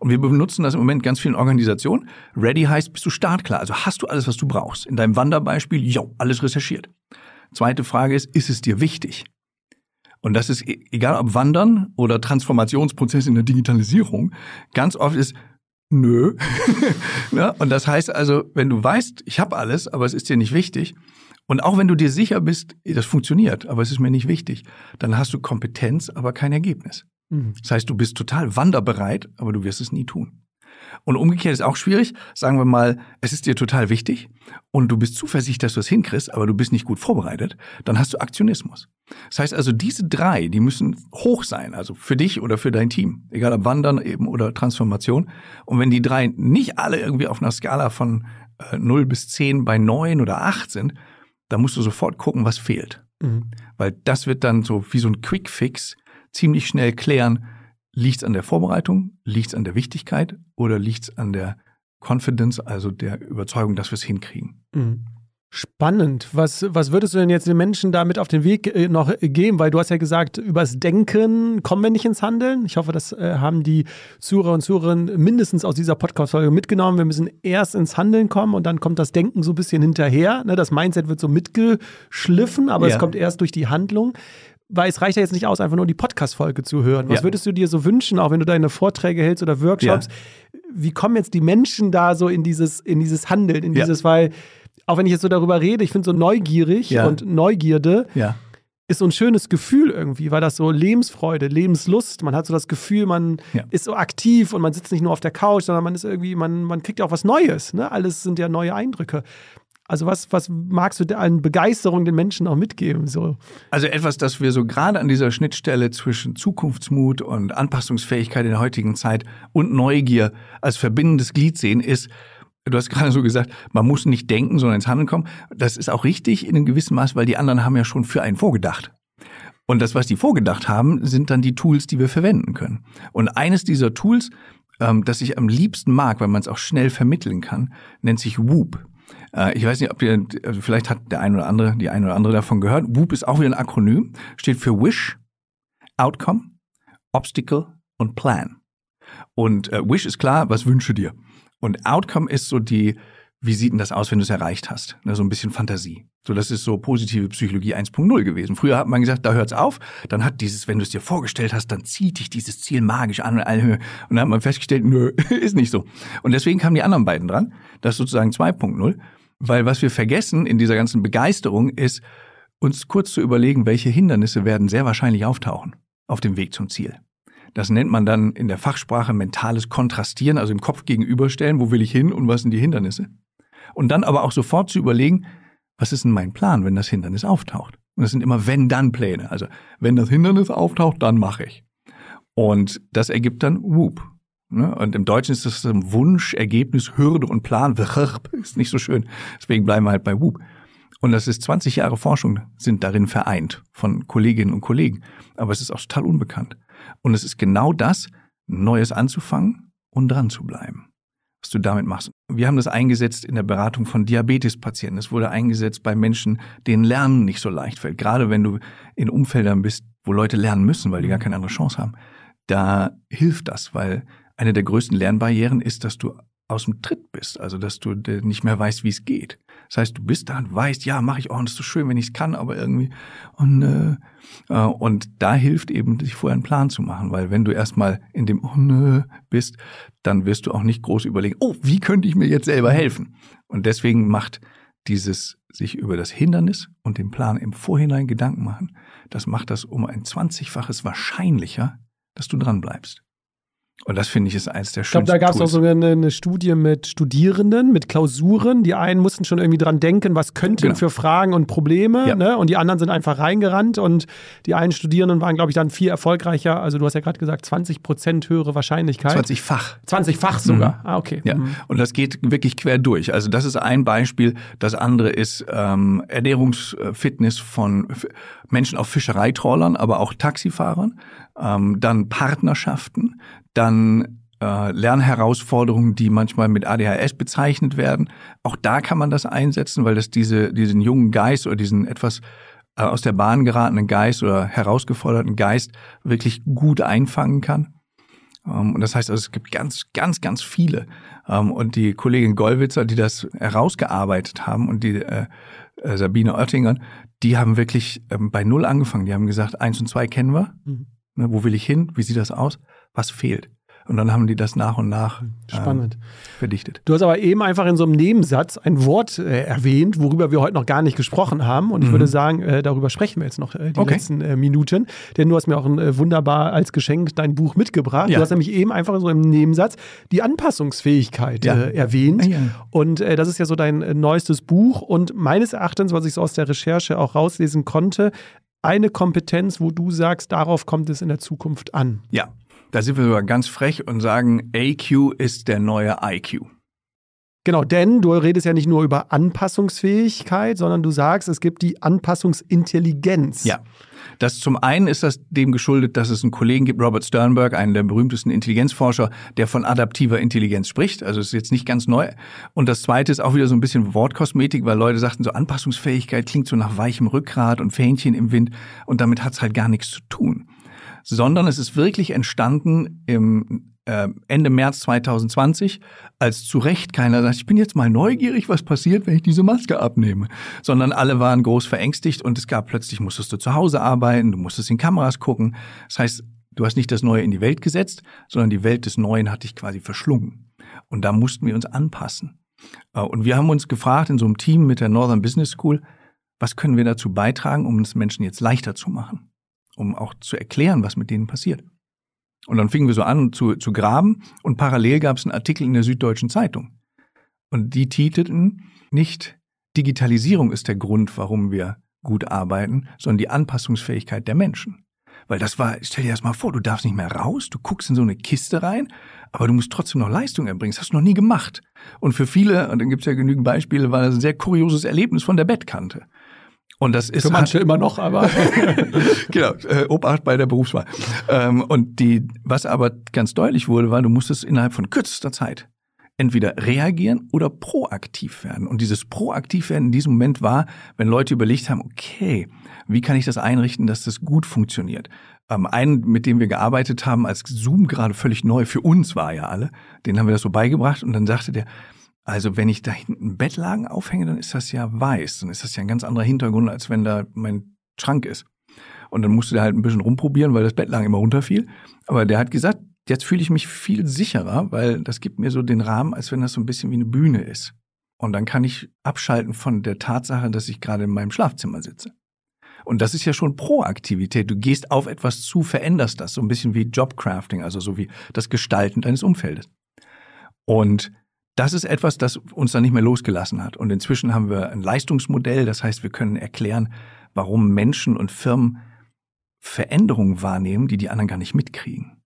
Und wir benutzen das im Moment ganz vielen Organisationen. Ready heißt, bist du startklar? Also hast du alles, was du brauchst. In deinem Wanderbeispiel, ja, alles recherchiert. Zweite Frage ist, ist es dir wichtig? Und das ist e-, egal ob Wandern oder Transformationsprozess in der Digitalisierung, ganz oft ist nö. ja, <laughs> und das heißt also, wenn du weißt, ich habe alles, aber es ist dir nicht wichtig, und auch wenn du dir sicher bist, das funktioniert, aber es ist mir nicht wichtig, dann hast du Kompetenz, aber kein Ergebnis. Mhm. Das heißt, du bist total wanderbereit, aber du wirst es nie tun. Und umgekehrt ist auch schwierig. Sagen wir mal, es ist dir total wichtig und du bist zuversichtlich, dass du es hinkriegst, aber du bist nicht gut vorbereitet, dann hast du Aktionismus. Das heißt also, diese drei, die müssen hoch sein, also für dich oder für dein Team, egal ob Wandern eben oder Transformation. Und wenn die drei nicht alle irgendwie auf einer Skala von äh, 0 bis 10 bei 9 oder 8 sind, dann musst du sofort gucken, was fehlt. Mhm. Weil das wird dann so wie so ein Quick-Fix ziemlich schnell klären, liegt es an der Vorbereitung, liegt es an der Wichtigkeit oder liegt es an der Confidence, also der Überzeugung, dass wir es hinkriegen. Mhm. Spannend. Was, was würdest du denn jetzt den Menschen damit auf den Weg äh, noch geben? Weil du hast ja gesagt, übers Denken kommen wir nicht ins Handeln. Ich hoffe, das äh, haben die Zuhörer und Zuhörerinnen mindestens aus dieser Podcast-Folge mitgenommen. Wir müssen erst ins Handeln kommen und dann kommt das Denken so ein bisschen hinterher. Ne? Das Mindset wird so mitgeschliffen, aber ja. es kommt erst durch die Handlung weil es reicht ja jetzt nicht aus, einfach nur die Podcast-Folge zu hören. Was ja. würdest du dir so wünschen, auch wenn du deine Vorträge hältst oder Workshops? Ja. Wie kommen jetzt die Menschen da so in dieses, in dieses Handeln, in ja. dieses, weil, auch wenn ich jetzt so darüber rede, ich finde so neugierig und Neugierde ist so ein schönes Gefühl irgendwie, weil das so Lebensfreude, Lebenslust, man hat so das Gefühl, man ist so aktiv und man sitzt nicht nur auf der Couch, sondern man ist irgendwie, man, man kriegt ja auch was Neues. Ne? Alles sind ja neue Eindrücke. Also was, was magst du an Begeisterung den Menschen auch mitgeben? So? Also etwas, das wir so gerade an dieser Schnittstelle zwischen Zukunftsmut und Anpassungsfähigkeit in der heutigen Zeit und Neugier als verbindendes Glied sehen, ist, Du hast gerade so gesagt, man muss nicht denken, sondern ins Handeln kommen. Das ist auch richtig in einem gewissen Maß, weil die anderen haben ja schon für einen vorgedacht. Und das, was die vorgedacht haben, sind dann die Tools, die wir verwenden können. Und eines dieser Tools, ähm, das ich am liebsten mag, weil man es auch schnell vermitteln kann, nennt sich Whoop. Äh, ich weiß nicht, ob ihr, also vielleicht hat der ein oder andere, die ein oder andere davon gehört. WOOP ist auch wieder ein Akronym, steht für Wish, Outcome, Obstacle und Plan. Und äh, Wish ist klar, was wünsche dir? Und Outcome ist so die, wie sieht denn das aus, wenn du es erreicht hast? Ne, so ein bisschen Fantasie. So, das ist so positive Psychologie 1.0 gewesen. Früher hat man gesagt, da hört's auf. Dann hat dieses, wenn du es dir vorgestellt hast, dann zieht dich dieses Ziel magisch an und alle Und dann hat man festgestellt, nö, <laughs> ist nicht so. Und deswegen kamen die anderen beiden dran. Das ist sozusagen 2.0. Weil was wir vergessen in dieser ganzen Begeisterung ist, uns kurz zu überlegen, welche Hindernisse werden sehr wahrscheinlich auftauchen auf dem Weg zum Ziel. Das nennt man dann in der Fachsprache mentales Kontrastieren, also im Kopf gegenüberstellen, wo will ich hin und was sind die Hindernisse. Und dann aber auch sofort zu überlegen, was ist denn mein Plan, wenn das Hindernis auftaucht? Und das sind immer Wenn-Dann-Pläne. Also wenn das Hindernis auftaucht, dann mache ich. Und das ergibt dann Whoop. Ne? Und im Deutschen ist das Wunsch, Ergebnis, Hürde und Plan. <laughs> Ist nicht so schön. Deswegen bleiben wir halt bei Whoop. Und das ist 20 Jahre Forschung sind darin vereint von Kolleginnen und Kollegen. Aber es ist auch total unbekannt. Und es ist genau das, Neues anzufangen und dran zu bleiben. Was du damit machst. Wir haben das eingesetzt in der Beratung von Diabetespatienten. Es wurde eingesetzt bei Menschen, denen Lernen nicht so leicht fällt. Gerade wenn du in Umfeldern bist, wo Leute lernen müssen, weil die gar keine andere Chance haben. Da hilft das, weil eine der größten Lernbarrieren ist, dass du aus dem Tritt bist, also dass du nicht mehr weißt, wie es geht. Das heißt, du bist da und weißt, ja, mache ich auch, und es ist so schön, wenn ich es kann, aber irgendwie und äh, äh, und da hilft eben, sich vorher einen Plan zu machen, weil wenn du erstmal in dem oh, nö, bist, dann wirst du auch nicht groß überlegen, oh, wie könnte ich mir jetzt selber helfen? Und deswegen macht dieses sich über das Hindernis und den Plan im Vorhinein Gedanken machen, das macht das um ein zwanzigfaches wahrscheinlicher, dass du dran bleibst. Und das finde ich ist eins der schönsten. Ich glaube, da gab es auch sogar eine, eine, Studie mit Studierenden, mit Klausuren. Die einen mussten schon irgendwie dran denken, was könnten genau. für Fragen und Probleme. Ja. Ne? Und die anderen sind einfach reingerannt. Und die einen Studierenden waren, glaube ich, dann viel erfolgreicher. Also du hast ja gerade gesagt, 20 Prozent höhere Wahrscheinlichkeit. 20-fach. 20-fach sogar. Mhm. Ah, okay. Ja. Mhm. Und das geht wirklich quer durch. Also das ist ein Beispiel. Das andere ist ähm, Ernährungsfitness von Menschen auf Fischereitrawlern, aber auch Taxifahrern. Ähm, dann Partnerschaften dann äh, Lernherausforderungen, die manchmal mit ADHS bezeichnet werden. Auch da kann man das einsetzen, weil das diese, diesen jungen Geist oder diesen etwas äh, aus der Bahn geratenen Geist oder herausgeforderten Geist wirklich gut einfangen kann. Ähm, und das heißt also, es gibt ganz, ganz, ganz viele. Ähm, und die Kollegin Gollwitzer, die das herausgearbeitet haben und die äh, Sabine Oettinger, die haben wirklich ähm, bei Null angefangen. Die haben gesagt, eins und zwei kennen wir. Mhm. Ne, wo will ich hin? Wie sieht das aus? Was fehlt? Und dann haben die das nach und nach Spannend. Äh, verdichtet. Du hast aber eben einfach in so einem Nebensatz ein Wort äh, erwähnt, worüber wir heute noch gar nicht gesprochen haben. Und ich mhm. würde sagen, äh, darüber sprechen wir jetzt noch äh, die okay. letzten äh, Minuten. Denn du hast mir auch ein, äh, wunderbar als Geschenk dein Buch mitgebracht. Ja. Du hast nämlich eben einfach so im Nebensatz die Anpassungsfähigkeit ja. erwähnt. Ja. Und das ist ja so dein neuestes Buch. Und meines Erachtens, was ich so aus der Recherche auch rauslesen konnte, eine Kompetenz, wo du sagst, darauf kommt es in der Zukunft an. Ja, da sind wir sogar ganz frech und sagen, AQ ist der neue IQ. Genau, denn du redest ja nicht nur über Anpassungsfähigkeit, sondern du sagst, es gibt die Anpassungsintelligenz. Ja. Das zum einen ist das dem geschuldet, dass es einen Kollegen gibt, Robert Sternberg, einen der berühmtesten Intelligenzforscher, der von adaptiver Intelligenz spricht. Also ist jetzt nicht ganz neu. Und das zweite ist auch wieder so ein bisschen Wortkosmetik, weil Leute sagten, so Anpassungsfähigkeit klingt so nach weichem Rückgrat und Fähnchen im Wind. Und damit hat es halt gar nichts zu tun sondern es ist wirklich entstanden im äh, Ende März 2020, als zu Recht keiner sagt, ich bin jetzt mal neugierig, was passiert, wenn ich diese Maske abnehme, sondern alle waren groß verängstigt und es gab plötzlich, musstest du zu Hause arbeiten, du musstest in Kameras gucken. Das heißt, du hast nicht das Neue in die Welt gesetzt, sondern die Welt des Neuen hat dich quasi verschlungen. Und da mussten wir uns anpassen. Äh, und wir haben uns gefragt in so einem Team mit der Northern Business School, was können wir dazu beitragen, um es Menschen jetzt leichter zu machen? Um auch zu erklären, was mit denen passiert. Und dann fingen wir so an zu, zu graben und parallel gab es einen Artikel in der Süddeutschen Zeitung. Und die titelten nicht Digitalisierung ist der Grund, warum wir gut arbeiten, sondern die Anpassungsfähigkeit der Menschen. Weil das war, stell dir das mal vor, du darfst nicht mehr raus, du guckst in so eine Kiste rein, aber du musst trotzdem noch Leistung erbringen. Das hast du noch nie gemacht. Und für viele, und dann gibt es ja genügend Beispiele, war das ein sehr kurioses Erlebnis von der Bettkante. Und das ist für manche immer noch, aber <laughs> genau äh, Obacht bei der Berufswahl. Ähm, und die, was aber ganz deutlich wurde, war, du musstest innerhalb von kürzester Zeit entweder reagieren oder proaktiv werden. Und dieses proaktiv werden in diesem Moment war, wenn Leute überlegt haben, okay, wie kann ich das einrichten, dass das gut funktioniert? Ähm, einen, mit dem wir gearbeitet haben, als Zoom gerade völlig neu für uns war ja alle, den haben wir das so beigebracht und dann sagte der, also wenn ich da hinten Bettlagen aufhänge, dann ist das ja weiß. Dann ist das ja ein ganz anderer Hintergrund, als wenn da mein Schrank ist. Und dann musste der halt ein bisschen rumprobieren, weil das Bettlagen immer runterfiel. Aber der hat gesagt, jetzt fühle ich mich viel sicherer, weil das gibt mir so den Rahmen, als wenn das so ein bisschen wie eine Bühne ist. Und dann kann ich abschalten von der Tatsache, dass ich gerade in meinem Schlafzimmer sitze. Und das ist ja schon Proaktivität. Du gehst auf etwas zu, veränderst das, so ein bisschen wie Jobcrafting, also so wie das Gestalten deines Umfeldes. Und das ist etwas, das uns dann nicht mehr losgelassen hat. Und inzwischen haben wir ein Leistungsmodell, das heißt, wir können erklären, warum Menschen und Firmen Veränderungen wahrnehmen, die die anderen gar nicht mitkriegen.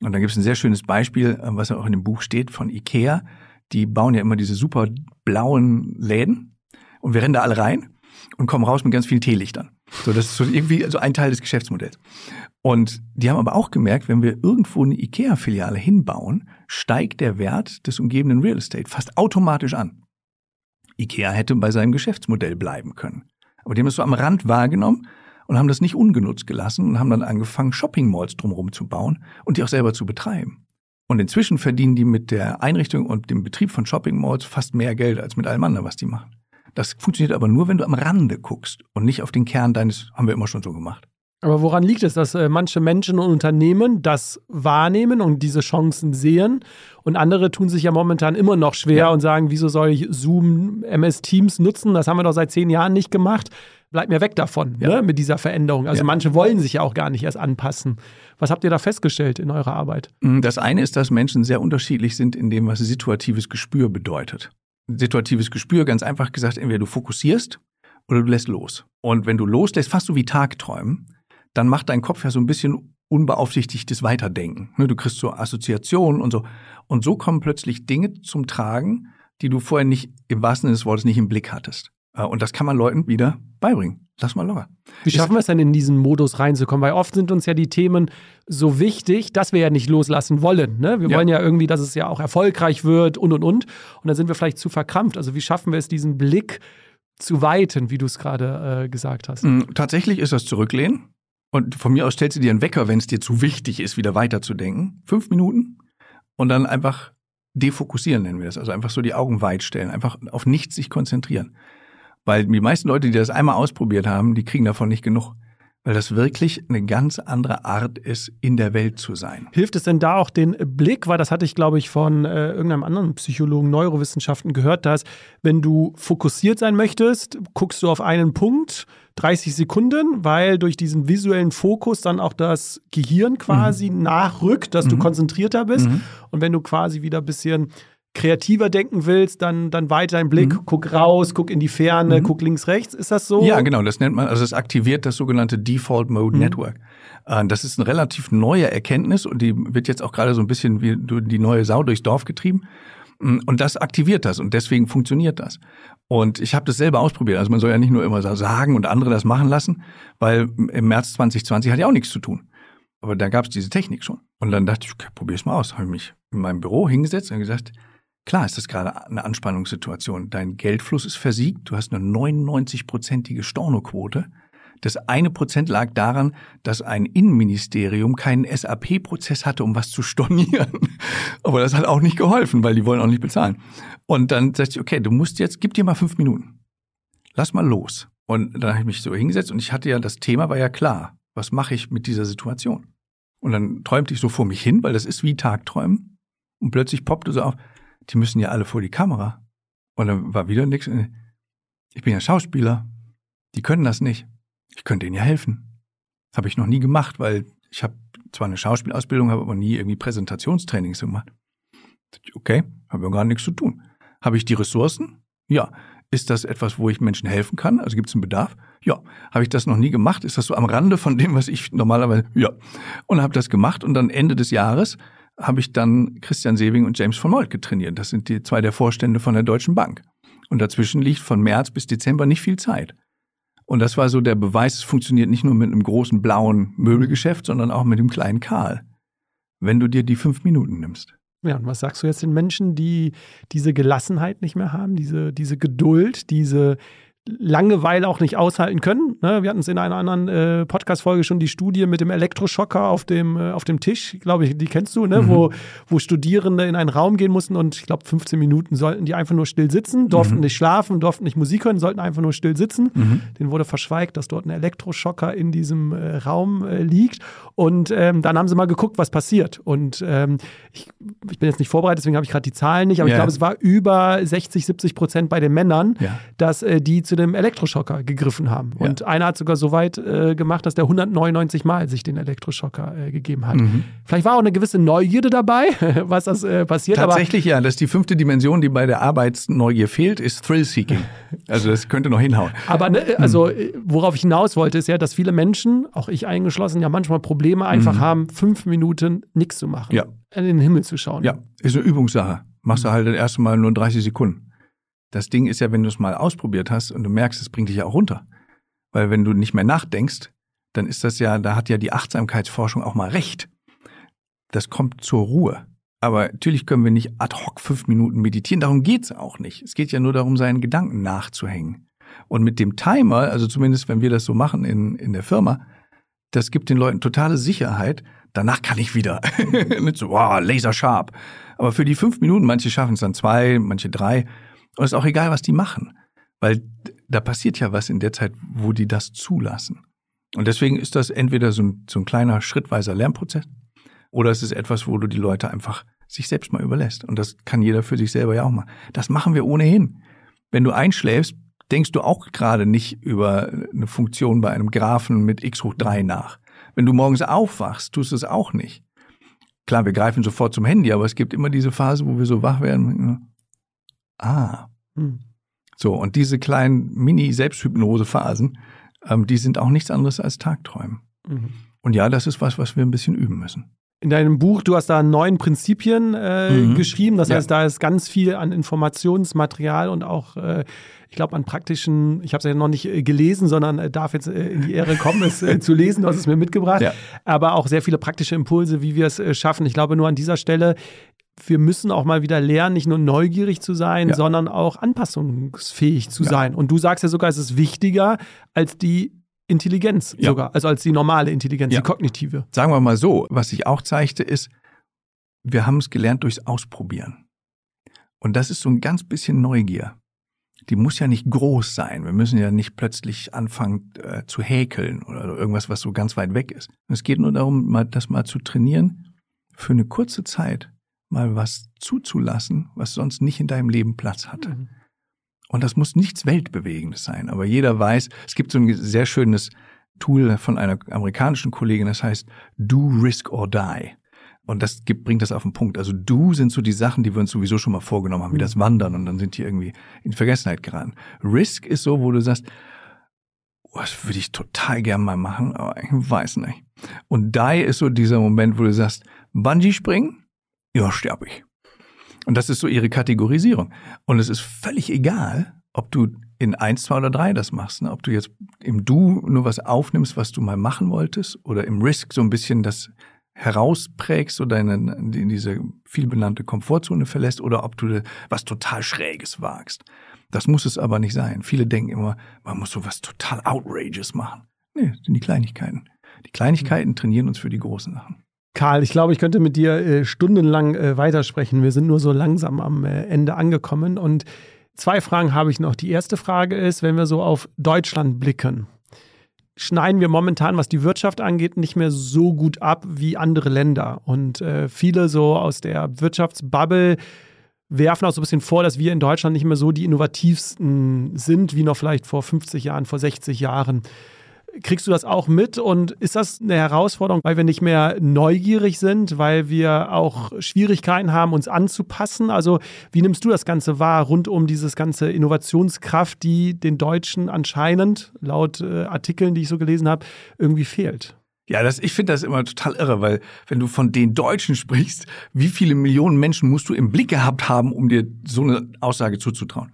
Und dann gibt es ein sehr schönes Beispiel, äh, was auch in dem Buch steht, von Ikea. Die bauen ja immer diese super blauen Läden und wir rennen da alle rein. und kommen raus mit ganz vielen Teelichtern. So, das ist so irgendwie so ein Teil des Geschäftsmodells. Und die haben aber auch gemerkt, wenn wir irgendwo eine IKEA-Filiale hinbauen, steigt der Wert des umgebenden Real Estate fast automatisch an. IKEA hätte bei seinem Geschäftsmodell bleiben können. Aber die haben es so am Rand wahrgenommen und haben das nicht ungenutzt gelassen und haben dann angefangen, Shopping-Malls drumherum zu bauen und die auch selber zu betreiben. Und inzwischen verdienen die mit der Einrichtung und dem Betrieb von Shopping-Malls fast mehr Geld als mit allem anderen, was die machen. Das funktioniert aber nur, wenn du am Rande guckst und nicht auf den Kern deines, haben wir immer schon so gemacht. Aber woran liegt es, dass äh, manche Menschen und Unternehmen das wahrnehmen und diese Chancen sehen und andere tun sich ja momentan immer noch schwer ja. und sagen, wieso soll ich Zoom, MS Teams nutzen? Das haben wir doch seit zehn Jahren nicht gemacht. Bleibt mir weg davon ja. ne, mit dieser Veränderung. Also ja. manche wollen sich ja auch gar nicht erst anpassen. Was habt ihr da festgestellt in eurer Arbeit? Mm, das eine ist, dass Menschen sehr unterschiedlich sind in dem, was situatives Gespür bedeutet. Situatives Gespür, ganz einfach gesagt, entweder du fokussierst oder du lässt los. Und wenn du loslässt, fast so wie Tagträumen, dann macht dein Kopf ja so ein bisschen unbeaufsichtigtes Weiterdenken. Ne, du kriegst so Assoziationen und so. Und so kommen plötzlich Dinge zum Tragen, die du vorher nicht im wahrsten Sinne des Wortes nicht im Blick hattest. Äh, und das kann man Leuten wieder beibringen. Lass mal locker. Wie schaffen wir es denn in diesen Modus reinzukommen? Weil oft sind uns ja die Themen so wichtig, dass wir ja nicht loslassen wollen. Ne? Wir ja. wollen ja irgendwie, dass es ja auch erfolgreich wird und und und. Und dann sind wir vielleicht zu verkrampft. Also wie schaffen wir es, diesen Blick zu weiten, wie du es gerade äh, gesagt hast? Mm, tatsächlich ist das Zurücklehnen. Und von mir aus stellst du dir einen Wecker, wenn es dir zu wichtig ist, wieder weiterzudenken. Fünf Minuten. Und dann einfach defokussieren, nennen wir das. Also einfach so die Augen weit stellen. Einfach auf nichts sich konzentrieren. Weil die meisten Leute, die das einmal ausprobiert haben, die kriegen davon nicht genug. Weil das wirklich eine ganz andere Art ist, in der Welt zu sein. Hilft es denn da auch den Blick, weil das hatte ich, glaube ich, von äh, irgendeinem anderen Psychologen Neurowissenschaften gehört, dass wenn du fokussiert sein möchtest, guckst du auf einen Punkt, 30 Sekunden, weil durch diesen visuellen Fokus dann auch das Gehirn quasi mhm. nachrückt, dass mhm. du konzentrierter bist. Mhm. Und wenn du quasi wieder ein bisschen kreativer denken willst, dann, dann weiter deinen Blick, mhm. guck raus, guck in die Ferne, mhm. guck links, rechts. Ist das so? Ja, genau. Das nennt man, also es aktiviert das sogenannte Default Mode mhm. Network. Äh, das ist eine relativ neue Erkenntnis und die wird jetzt auch gerade so ein bisschen wie die neue Sau durchs Dorf getrieben. Mm, und das aktiviert das und deswegen funktioniert das. Und ich habe das selber ausprobiert. Also man soll ja nicht nur immer sagen und andere das machen lassen, weil im März 2020 hat ja auch nichts zu tun. Aber da gab es diese Technik schon. Und dann dachte ich, okay, probier's mal aus. Habe mich in meinem Büro hingesetzt und gesagt, Klar ist das gerade eine Anspannungssituation. Dein Geldfluss ist versiegt, du hast eine 99-prozentige Stornoquote. Das eine Prozent lag daran, dass ein Innenministerium keinen SAP-Prozess hatte, um was zu stornieren. <laughs> Aber das hat auch nicht geholfen, weil die wollen auch nicht bezahlen. Und dann sagte ich, okay, du musst jetzt, gib dir mal fünf Minuten. Lass mal los. Und dann habe ich mich so hingesetzt und ich hatte ja, das Thema war ja klar. Was mache ich mit dieser Situation? Und dann träumte ich so vor mich hin, weil das ist wie Tagträumen. Und plötzlich poppte so auf, die müssen ja alle vor die Kamera. Und dann war wieder nichts. Ich bin ja Schauspieler. Die können das nicht. Ich könnte ihnen ja helfen. Habe ich noch nie gemacht, weil ich habe zwar eine Schauspielausbildung, habe aber nie irgendwie Präsentationstrainings gemacht. Okay, habe ja gar nichts zu tun. Habe ich die Ressourcen? Ja. Ist das etwas, wo ich Menschen helfen kann? Also gibt es einen Bedarf? Ja. Habe ich das noch nie gemacht? Ist das so am Rande von dem, was ich normalerweise? Ja. Und habe das gemacht und dann Ende des Jahres habe ich dann Christian Sewing und James von Molt getrainiert. Das sind die zwei der Vorstände von der Deutschen Bank. Und dazwischen liegt von März bis Dezember nicht viel Zeit. Und das war so der Beweis, es funktioniert nicht nur mit einem großen blauen Möbelgeschäft, sondern auch mit dem kleinen Karl. Wenn du dir die fünf Minuten nimmst. Ja, und was sagst du jetzt den Menschen, die diese Gelassenheit nicht mehr haben, diese, diese Geduld, diese, Langeweile auch nicht aushalten können. Ne? Wir hatten es in einer anderen äh, Podcast-Folge schon die Studie mit dem Elektroschocker auf dem, äh, auf dem Tisch, glaube ich, die kennst du, ne? Mhm. wo, wo Studierende in einen Raum gehen mussten und ich glaube 15 Minuten sollten die einfach nur still sitzen, durften mhm. nicht schlafen, durften nicht Musik hören, sollten einfach nur still sitzen. Mhm. Den wurde verschweigt, dass dort ein Elektroschocker in diesem äh, Raum äh, liegt und ähm, dann haben sie mal geguckt, was passiert und ähm, ich, ich, bin jetzt nicht vorbereitet, deswegen habe ich gerade die Zahlen nicht, aber yeah. ich glaube, es war über 60, 70 Prozent bei den Männern, ja. dass äh, die zu dem Elektroschocker gegriffen haben. Ja. Und einer hat sogar so weit äh, gemacht, dass der 199 Mal sich den Elektroschocker äh, gegeben hat. Mhm. Vielleicht war auch eine gewisse Neugierde dabei, <laughs> was das äh, passiert. Tatsächlich ja, das ist die fünfte Dimension, die bei der Arbeitsneugier fehlt, ist Thrill-Seeking. <laughs> Also das könnte noch hinhauen. Aber ne, also mhm. worauf ich hinaus wollte, ist ja, dass viele Menschen, auch ich eingeschlossen, ja manchmal Probleme einfach mhm. haben, fünf Minuten nichts zu machen. Ja. In den Himmel zu schauen. Ja, ist eine Übungssache. Machst du halt das erste Mal nur 30 Sekunden. Das Ding ist ja, wenn du es mal ausprobiert hast und du merkst, es bringt dich ja auch runter. Weil wenn du nicht mehr nachdenkst, dann ist das ja, da hat ja die Achtsamkeitsforschung auch mal recht. Das kommt zur Ruhe. Aber natürlich können wir nicht ad hoc fünf Minuten meditieren. Darum geht's auch nicht. Es geht ja nur darum, seinen Gedanken nachzuhängen. Und mit dem Timer, also zumindest wenn wir das so machen in, in der Firma, das gibt den Leuten totale Sicherheit. Danach kann ich wieder. <laughs> mit so, wow, laser sharp. Aber für die fünf Minuten, manche schaffen es dann zwei, manche drei. Und es ist auch egal, was die machen. Weil da passiert ja was in der Zeit, wo die das zulassen. Und deswegen ist das entweder so ein, so ein kleiner schrittweiser Lernprozess oder es ist etwas, wo du die Leute einfach sich selbst mal überlässt. Und das kann jeder für sich selber ja auch machen. Das machen wir ohnehin. Wenn du einschläfst, denkst du auch gerade nicht über eine Funktion bei einem Graphen mit x hoch 3 nach. Wenn du morgens aufwachst, tust du es auch nicht. Klar, wir greifen sofort zum Handy, aber es gibt immer diese Phase, wo wir so wach werden. Ah. Hm. So, und diese kleinen Mini-Selbsthypnose-Phasen, ähm, die sind auch nichts anderes als Tagträumen. Mhm. Und ja, das ist was, was wir ein bisschen üben müssen. In deinem Buch, du hast da neun Prinzipien äh, mhm. geschrieben. Das heißt, da ist ganz viel an Informationsmaterial und auch, äh, ich glaube, an praktischen, ich habe es ja noch nicht äh, gelesen, sondern äh, darf jetzt äh, in die Ehre kommen, es zu lesen. Du hast es mir mitgebracht. Ja. Aber auch sehr viele praktische Impulse, wie wir es schaffen. Ich glaube, nur an dieser Stelle wir müssen auch mal wieder lernen, nicht nur neugierig zu sein, ja. sondern auch anpassungsfähig zu ja. sein. Und du sagst ja sogar, es ist wichtiger als die Intelligenz ja. sogar, also als die normale Intelligenz, die kognitive. Sagen wir mal so, was sich auch zeigte, ist, wir haben es gelernt durchs Ausprobieren. Und das ist so ein ganz bisschen Neugier. Die muss ja nicht groß sein. Wir müssen ja nicht plötzlich anfangen äh, zu häkeln oder irgendwas, was so ganz weit weg ist. Es geht nur darum, mal, das mal zu trainieren, für eine kurze Zeit mal was zuzulassen, was sonst nicht in deinem Leben Platz hatte. Mhm. Und das muss nichts Weltbewegendes sein. Aber jeder weiß, es gibt so ein sehr schönes Tool von einer amerikanischen Kollegin, das heißt Do, Risk or Die. Und das gibt, bringt das auf den Punkt. Also Do sind so die Sachen, die wir uns sowieso schon mal vorgenommen haben, wie das Wandern und dann sind die irgendwie in Vergessenheit geraten. Risk ist so, wo du sagst, oh, das würde ich total gern mal machen, aber ich weiß nicht. Und Die ist so dieser Moment, wo du sagst, Bungee springen, ja, sterbe ich. Und das ist so ihre Kategorisierung. Und es ist völlig egal, ob du in eins, zwei oder drei das machst. Ne? Ob du jetzt im Du nur was aufnimmst, was du mal machen wolltest, oder im Risk so ein bisschen das herausprägst oder in, in diese vielbenannte Komfortzone verlässt, oder ob du was total Schräges wagst. Das muss es aber nicht sein. Viele denken immer, man muss so was total Outrageous machen. Nee, das sind die Kleinigkeiten. Die Kleinigkeiten trainieren uns für die großen Sachen. Karl, ich glaube, ich könnte mit dir äh, stundenlang äh, weitersprechen. Wir sind nur so langsam am äh, Ende angekommen. Und zwei Fragen habe ich noch. Die erste Frage ist, wenn wir so auf Deutschland blicken, schneiden wir momentan, was die Wirtschaft angeht, nicht mehr so gut ab wie andere Länder. Und äh, viele so aus der Wirtschaftsbubble werfen auch so ein bisschen vor, dass wir in Deutschland nicht mehr so die innovativsten sind, wie noch vielleicht vor 50 Jahren, vor 60 Jahren. Kriegst du das auch mit und ist das eine Herausforderung, weil wir nicht mehr neugierig sind, weil wir auch Schwierigkeiten haben, uns anzupassen? Also wie nimmst du das Ganze wahr rund um dieses ganze Innovationskraft, die den Deutschen anscheinend laut äh, Artikeln, die ich so gelesen habe, irgendwie fehlt? Ja, das, ich finde das immer total irre, weil wenn du von den Deutschen sprichst, wie viele Millionen Menschen musst du im Blick gehabt haben, um dir so eine Aussage zuzutrauen?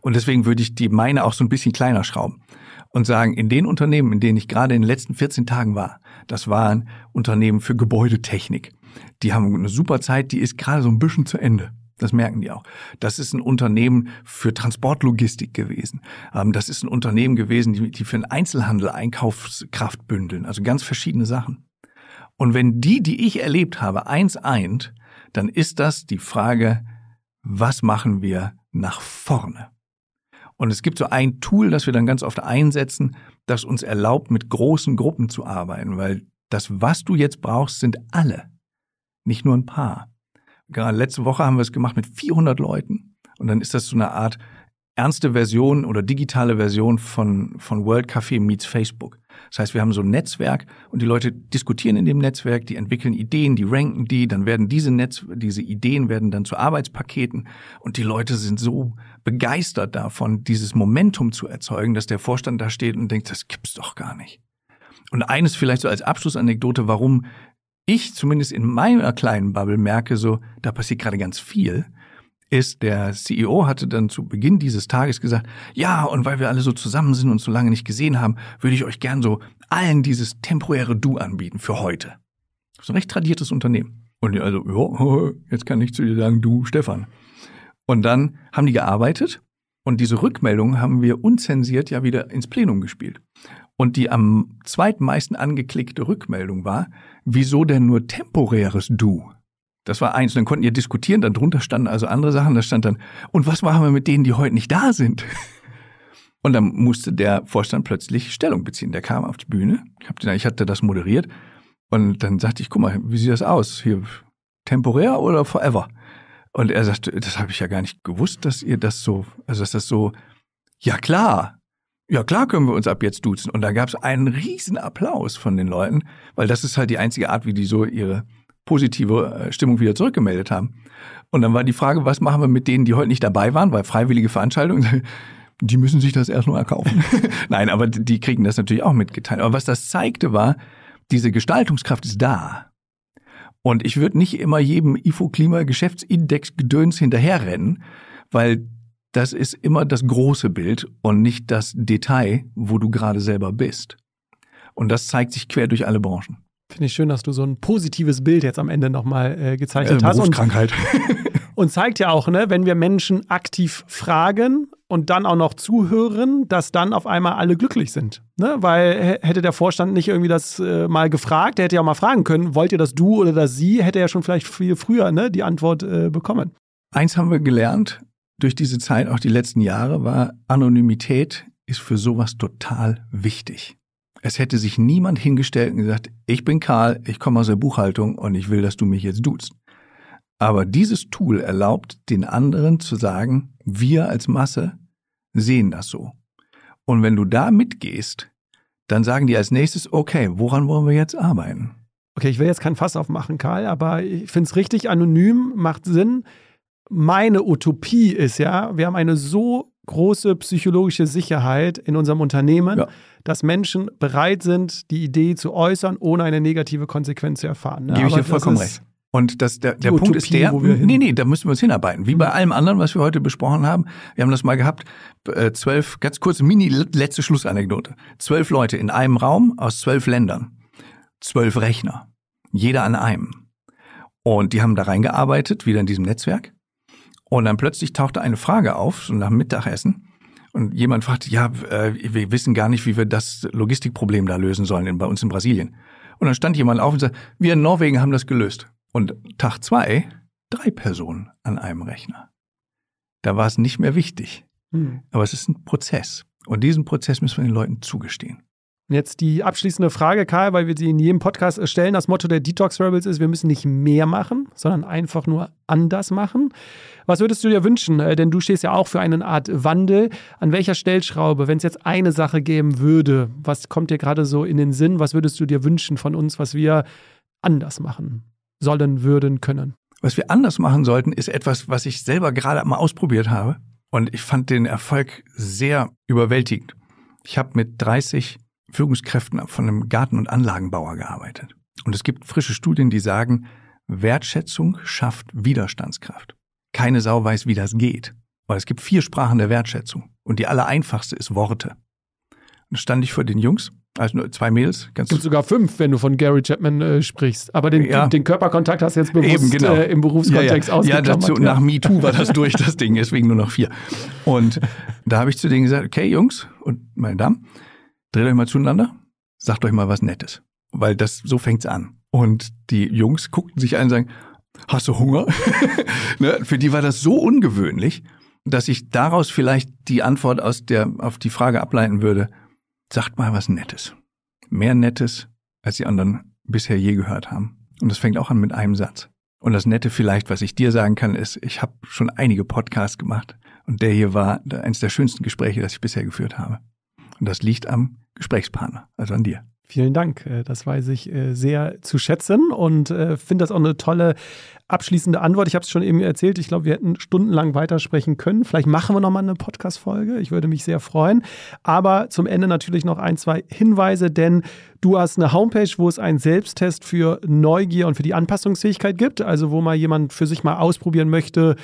Und deswegen würde ich die meine auch so ein bisschen kleiner schrauben und sagen, in den Unternehmen, in denen ich gerade in den letzten 14 Tagen war, das waren Unternehmen für Gebäudetechnik. Die haben eine super Zeit, die ist gerade so ein bisschen zu Ende. Das merken die auch. Das ist ein Unternehmen für Transportlogistik gewesen. Ähm, das ist ein Unternehmen gewesen, die, für den Einzelhandel Einkaufskraft bündeln. Also ganz verschiedene Sachen. Und wenn die, die ich erlebt habe, eins eint, dann ist das die Frage, was machen wir nach vorne? Und es gibt so ein Tool, das wir dann ganz oft einsetzen, das uns erlaubt, mit großen Gruppen zu arbeiten, weil das, was du jetzt brauchst, sind alle, nicht nur ein paar. Gerade letzte Woche haben wir es gemacht mit 400 Leuten und dann ist das so eine Art ernste Version oder digitale Version von, von World Café meets Facebook. Das heißt, wir haben so ein Netzwerk und die Leute diskutieren in dem Netzwerk, die entwickeln Ideen, die ranken die, dann werden diese Netz, diese Ideen werden dann zu Arbeitspaketen und die Leute sind so begeistert davon, dieses Momentum zu erzeugen, dass der Vorstand da steht und denkt, das gibt's doch gar nicht. Und eines vielleicht so als Abschlussanekdote, warum ich zumindest in meiner kleinen Bubble merke, so, da passiert gerade ganz viel, ist, der CEO hatte dann zu Beginn dieses Tages gesagt, ja, und weil wir alle so zusammen sind und so lange nicht gesehen haben, würde ich euch gern so allen dieses temporäre Du anbieten für heute. So ein recht tradiertes Unternehmen. Und die also, ja, <laughs> jetzt kann ich zu dir sagen, du, Stefan. Und dann haben die gearbeitet und diese Rückmeldungen haben wir unzensiert ja wieder ins Plenum gespielt. Und die am zweitmeisten angeklickte Rückmeldung war, wieso denn nur temporäres Du? Das war eins. Dann konnten ihr diskutieren, dann drunter standen also andere Sachen. Da stand dann, und was machen wir mit denen, die heute nicht da sind? <laughs> Und dann musste der Vorstand plötzlich Stellung beziehen. Der kam auf die Bühne. Ich, ich hatte das moderiert. Und dann sagte ich, guck mal, wie sieht das aus? Hier temporär oder forever? Und er sagte, das habe ich ja gar nicht gewusst, dass ihr das so, also dass das so, ja klar, ja klar können wir uns ab jetzt duzen. Und da gab es einen riesen Applaus von den Leuten, weil das ist halt die einzige Art, wie die so ihre positive äh, Stimmung wieder zurückgemeldet haben. Und dann war die Frage, was machen wir mit denen, die heute nicht dabei waren, weil freiwillige Veranstaltungen, <laughs> die müssen sich das erst noch erkaufen. <laughs> Nein, aber die kriegen das natürlich auch mitgeteilt. Aber was das zeigte, war, diese Gestaltungskraft ist da. Und ich würde nicht immer jedem IFO-Klima-Geschäftsindex-Gedöns hinterherrennen, weil das ist immer das große Bild und nicht das Detail, wo du gerade selber bist. Und das zeigt sich quer durch alle Branchen. Finde ich schön, dass du so ein positives Bild jetzt am Ende nochmal äh, gezeichnet äh, hast. Und, <laughs> und zeigt ja auch, ne, wenn wir Menschen aktiv fragen und dann auch noch zuhören, dass dann auf einmal alle glücklich sind. Ne? Weil hätte der Vorstand nicht irgendwie das äh, mal gefragt, der hätte ja auch mal fragen können, wollt ihr das du oder das sie, hätte er ja schon vielleicht viel früher ne, die Antwort äh, bekommen. Eins haben wir gelernt durch diese Zeit, auch die letzten Jahre, war Anonymität ist für sowas total wichtig. Es hätte sich niemand hingestellt und gesagt, ich bin Karl, ich komme aus der Buchhaltung und ich will, dass du mich jetzt duzt. Aber dieses Tool erlaubt den anderen zu sagen, wir als Masse sehen das so. Und wenn du da mitgehst, dann sagen die als nächstes, okay, woran wollen wir jetzt arbeiten? Okay, ich will jetzt kein Fass aufmachen, Karl, aber ich finde es richtig anonym, macht Sinn. Meine Utopie ist ja, wir haben eine so große psychologische Sicherheit in unserem Unternehmen, ja dass Menschen bereit sind, die Idee zu äußern, ohne eine negative Konsequenz zu erfahren. Ne? Gebe ich dir vollkommen recht. Und das, der, der Punkt ist der, nee, nee, da müssen wir uns hinarbeiten. Wie bei allem anderen, was wir heute besprochen haben. Wir haben das mal gehabt, äh, zwölf, ganz kurze Mini, letzte Schlussanekdote. Zwölf Leute in einem Raum aus zwölf Ländern. Zwölf Rechner. Jeder an einem. Und die haben da reingearbeitet, wieder in diesem Netzwerk. Und dann plötzlich tauchte eine Frage auf, so nach dem Mittagessen und jemand fragt, ja, äh, wir wissen gar nicht, wie wir das Logistikproblem da lösen sollen bei uns in Brasilien. Und dann stand jemand auf und sagt, wir in Norwegen haben das gelöst. Und Tag zwei, drei Personen an einem Rechner. Da war es nicht mehr wichtig. Hm. Aber es ist ein Prozess. Und diesen Prozess müssen wir den Leuten zugestehen. Jetzt die abschließende Frage, Karl, weil wir sie in jedem Podcast stellen. Das Motto der Detox Rebels ist, wir müssen nicht mehr machen, sondern einfach nur anders machen. Was würdest du dir wünschen? Äh, denn du stehst ja auch für eine Art Wandel. An welcher Stellschraube, wenn es jetzt eine Sache geben würde, was kommt dir gerade so in den Sinn? Was würdest du dir wünschen von uns, was wir anders machen sollen, würden, können? Was wir anders machen sollten, ist etwas, was ich selber gerade mal ausprobiert habe. Und ich fand den Erfolg sehr überwältigend. Ich habe mit 30 Führungskräften von einem Garten- und Anlagenbauer gearbeitet. Und es gibt frische Studien, die sagen, Wertschätzung schafft Widerstandskraft keine Sau weiß, wie das geht. Weil es gibt vier Sprachen der Wertschätzung. Und die allereinfachste ist Worte. Und da stand ich vor den Jungs, also nur zwei Mädels. Es gibt sogar fünf, wenn du von Gary Chapman äh, sprichst. Aber den, ja. den, Körperkontakt hast du jetzt bewusst Eben, genau. äh, im Berufskontext ja, ja. Ja, dazu, ja. nach MeToo war das durch, das Ding, deswegen nur noch vier. Und da habe ich zu denen gesagt, okay, Jungs und meine Damen, dreht euch mal zueinander, sagt euch mal was Nettes. Weil das, so fängt's an. Und die Jungs guckten sich an und sagen, hast du Hunger? <laughs> ne? Für die war das so ungewöhnlich, dass ich daraus vielleicht die Antwort aus der, auf die Frage ableiten würde, sagt mal was Nettes. Mehr Nettes, als die anderen bisher je gehört haben. Und das fängt auch an mit einem Satz. Und das Nette vielleicht, was ich dir sagen kann, ist, ich habe schon einige Podcasts gemacht und der hier war eines der schönsten Gespräche, das ich bisher geführt habe. Und das liegt am Gesprächspartner, also an dir. Vielen Dank. Äh, das weiß ich äh, sehr zu schätzen und äh, finde das auch eine tolle abschließende Antwort. Ich habe es schon eben erzählt. Ich glaube, wir hätten stundenlang weitersprechen können. Vielleicht machen wir nochmal eine Podcast-Folge. Ich würde mich sehr freuen. Aber zum Ende natürlich noch ein, zwei Hinweise, denn du hast eine Homepage, wo es einen Selbsttest für Neugier und für die Anpassungsfähigkeit gibt. Also, wo mal jemand für sich mal ausprobieren möchte,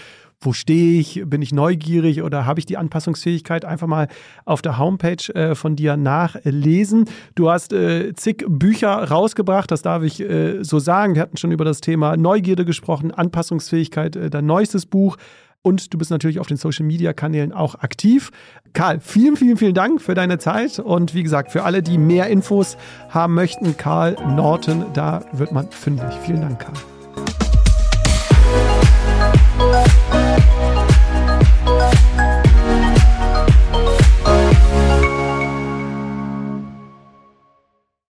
wo stehe ich, bin ich neugierig oder habe ich die Anpassungsfähigkeit, einfach mal auf der Homepage äh, von dir nachlesen. Du hast äh, zig Bücher rausgebracht, das darf ich äh, so sagen. Wir hatten schon über das Thema Neugierde gesprochen, Anpassungsfähigkeit, äh, dein neuestes Buch. Und du bist natürlich auf den Social Media Kanälen auch aktiv. Karl, vielen, vielen, vielen Dank für deine Zeit. Und wie gesagt, für alle, die mehr Infos haben möchten, Karl Norton, da wird man fündig. Vielen Dank, Karl.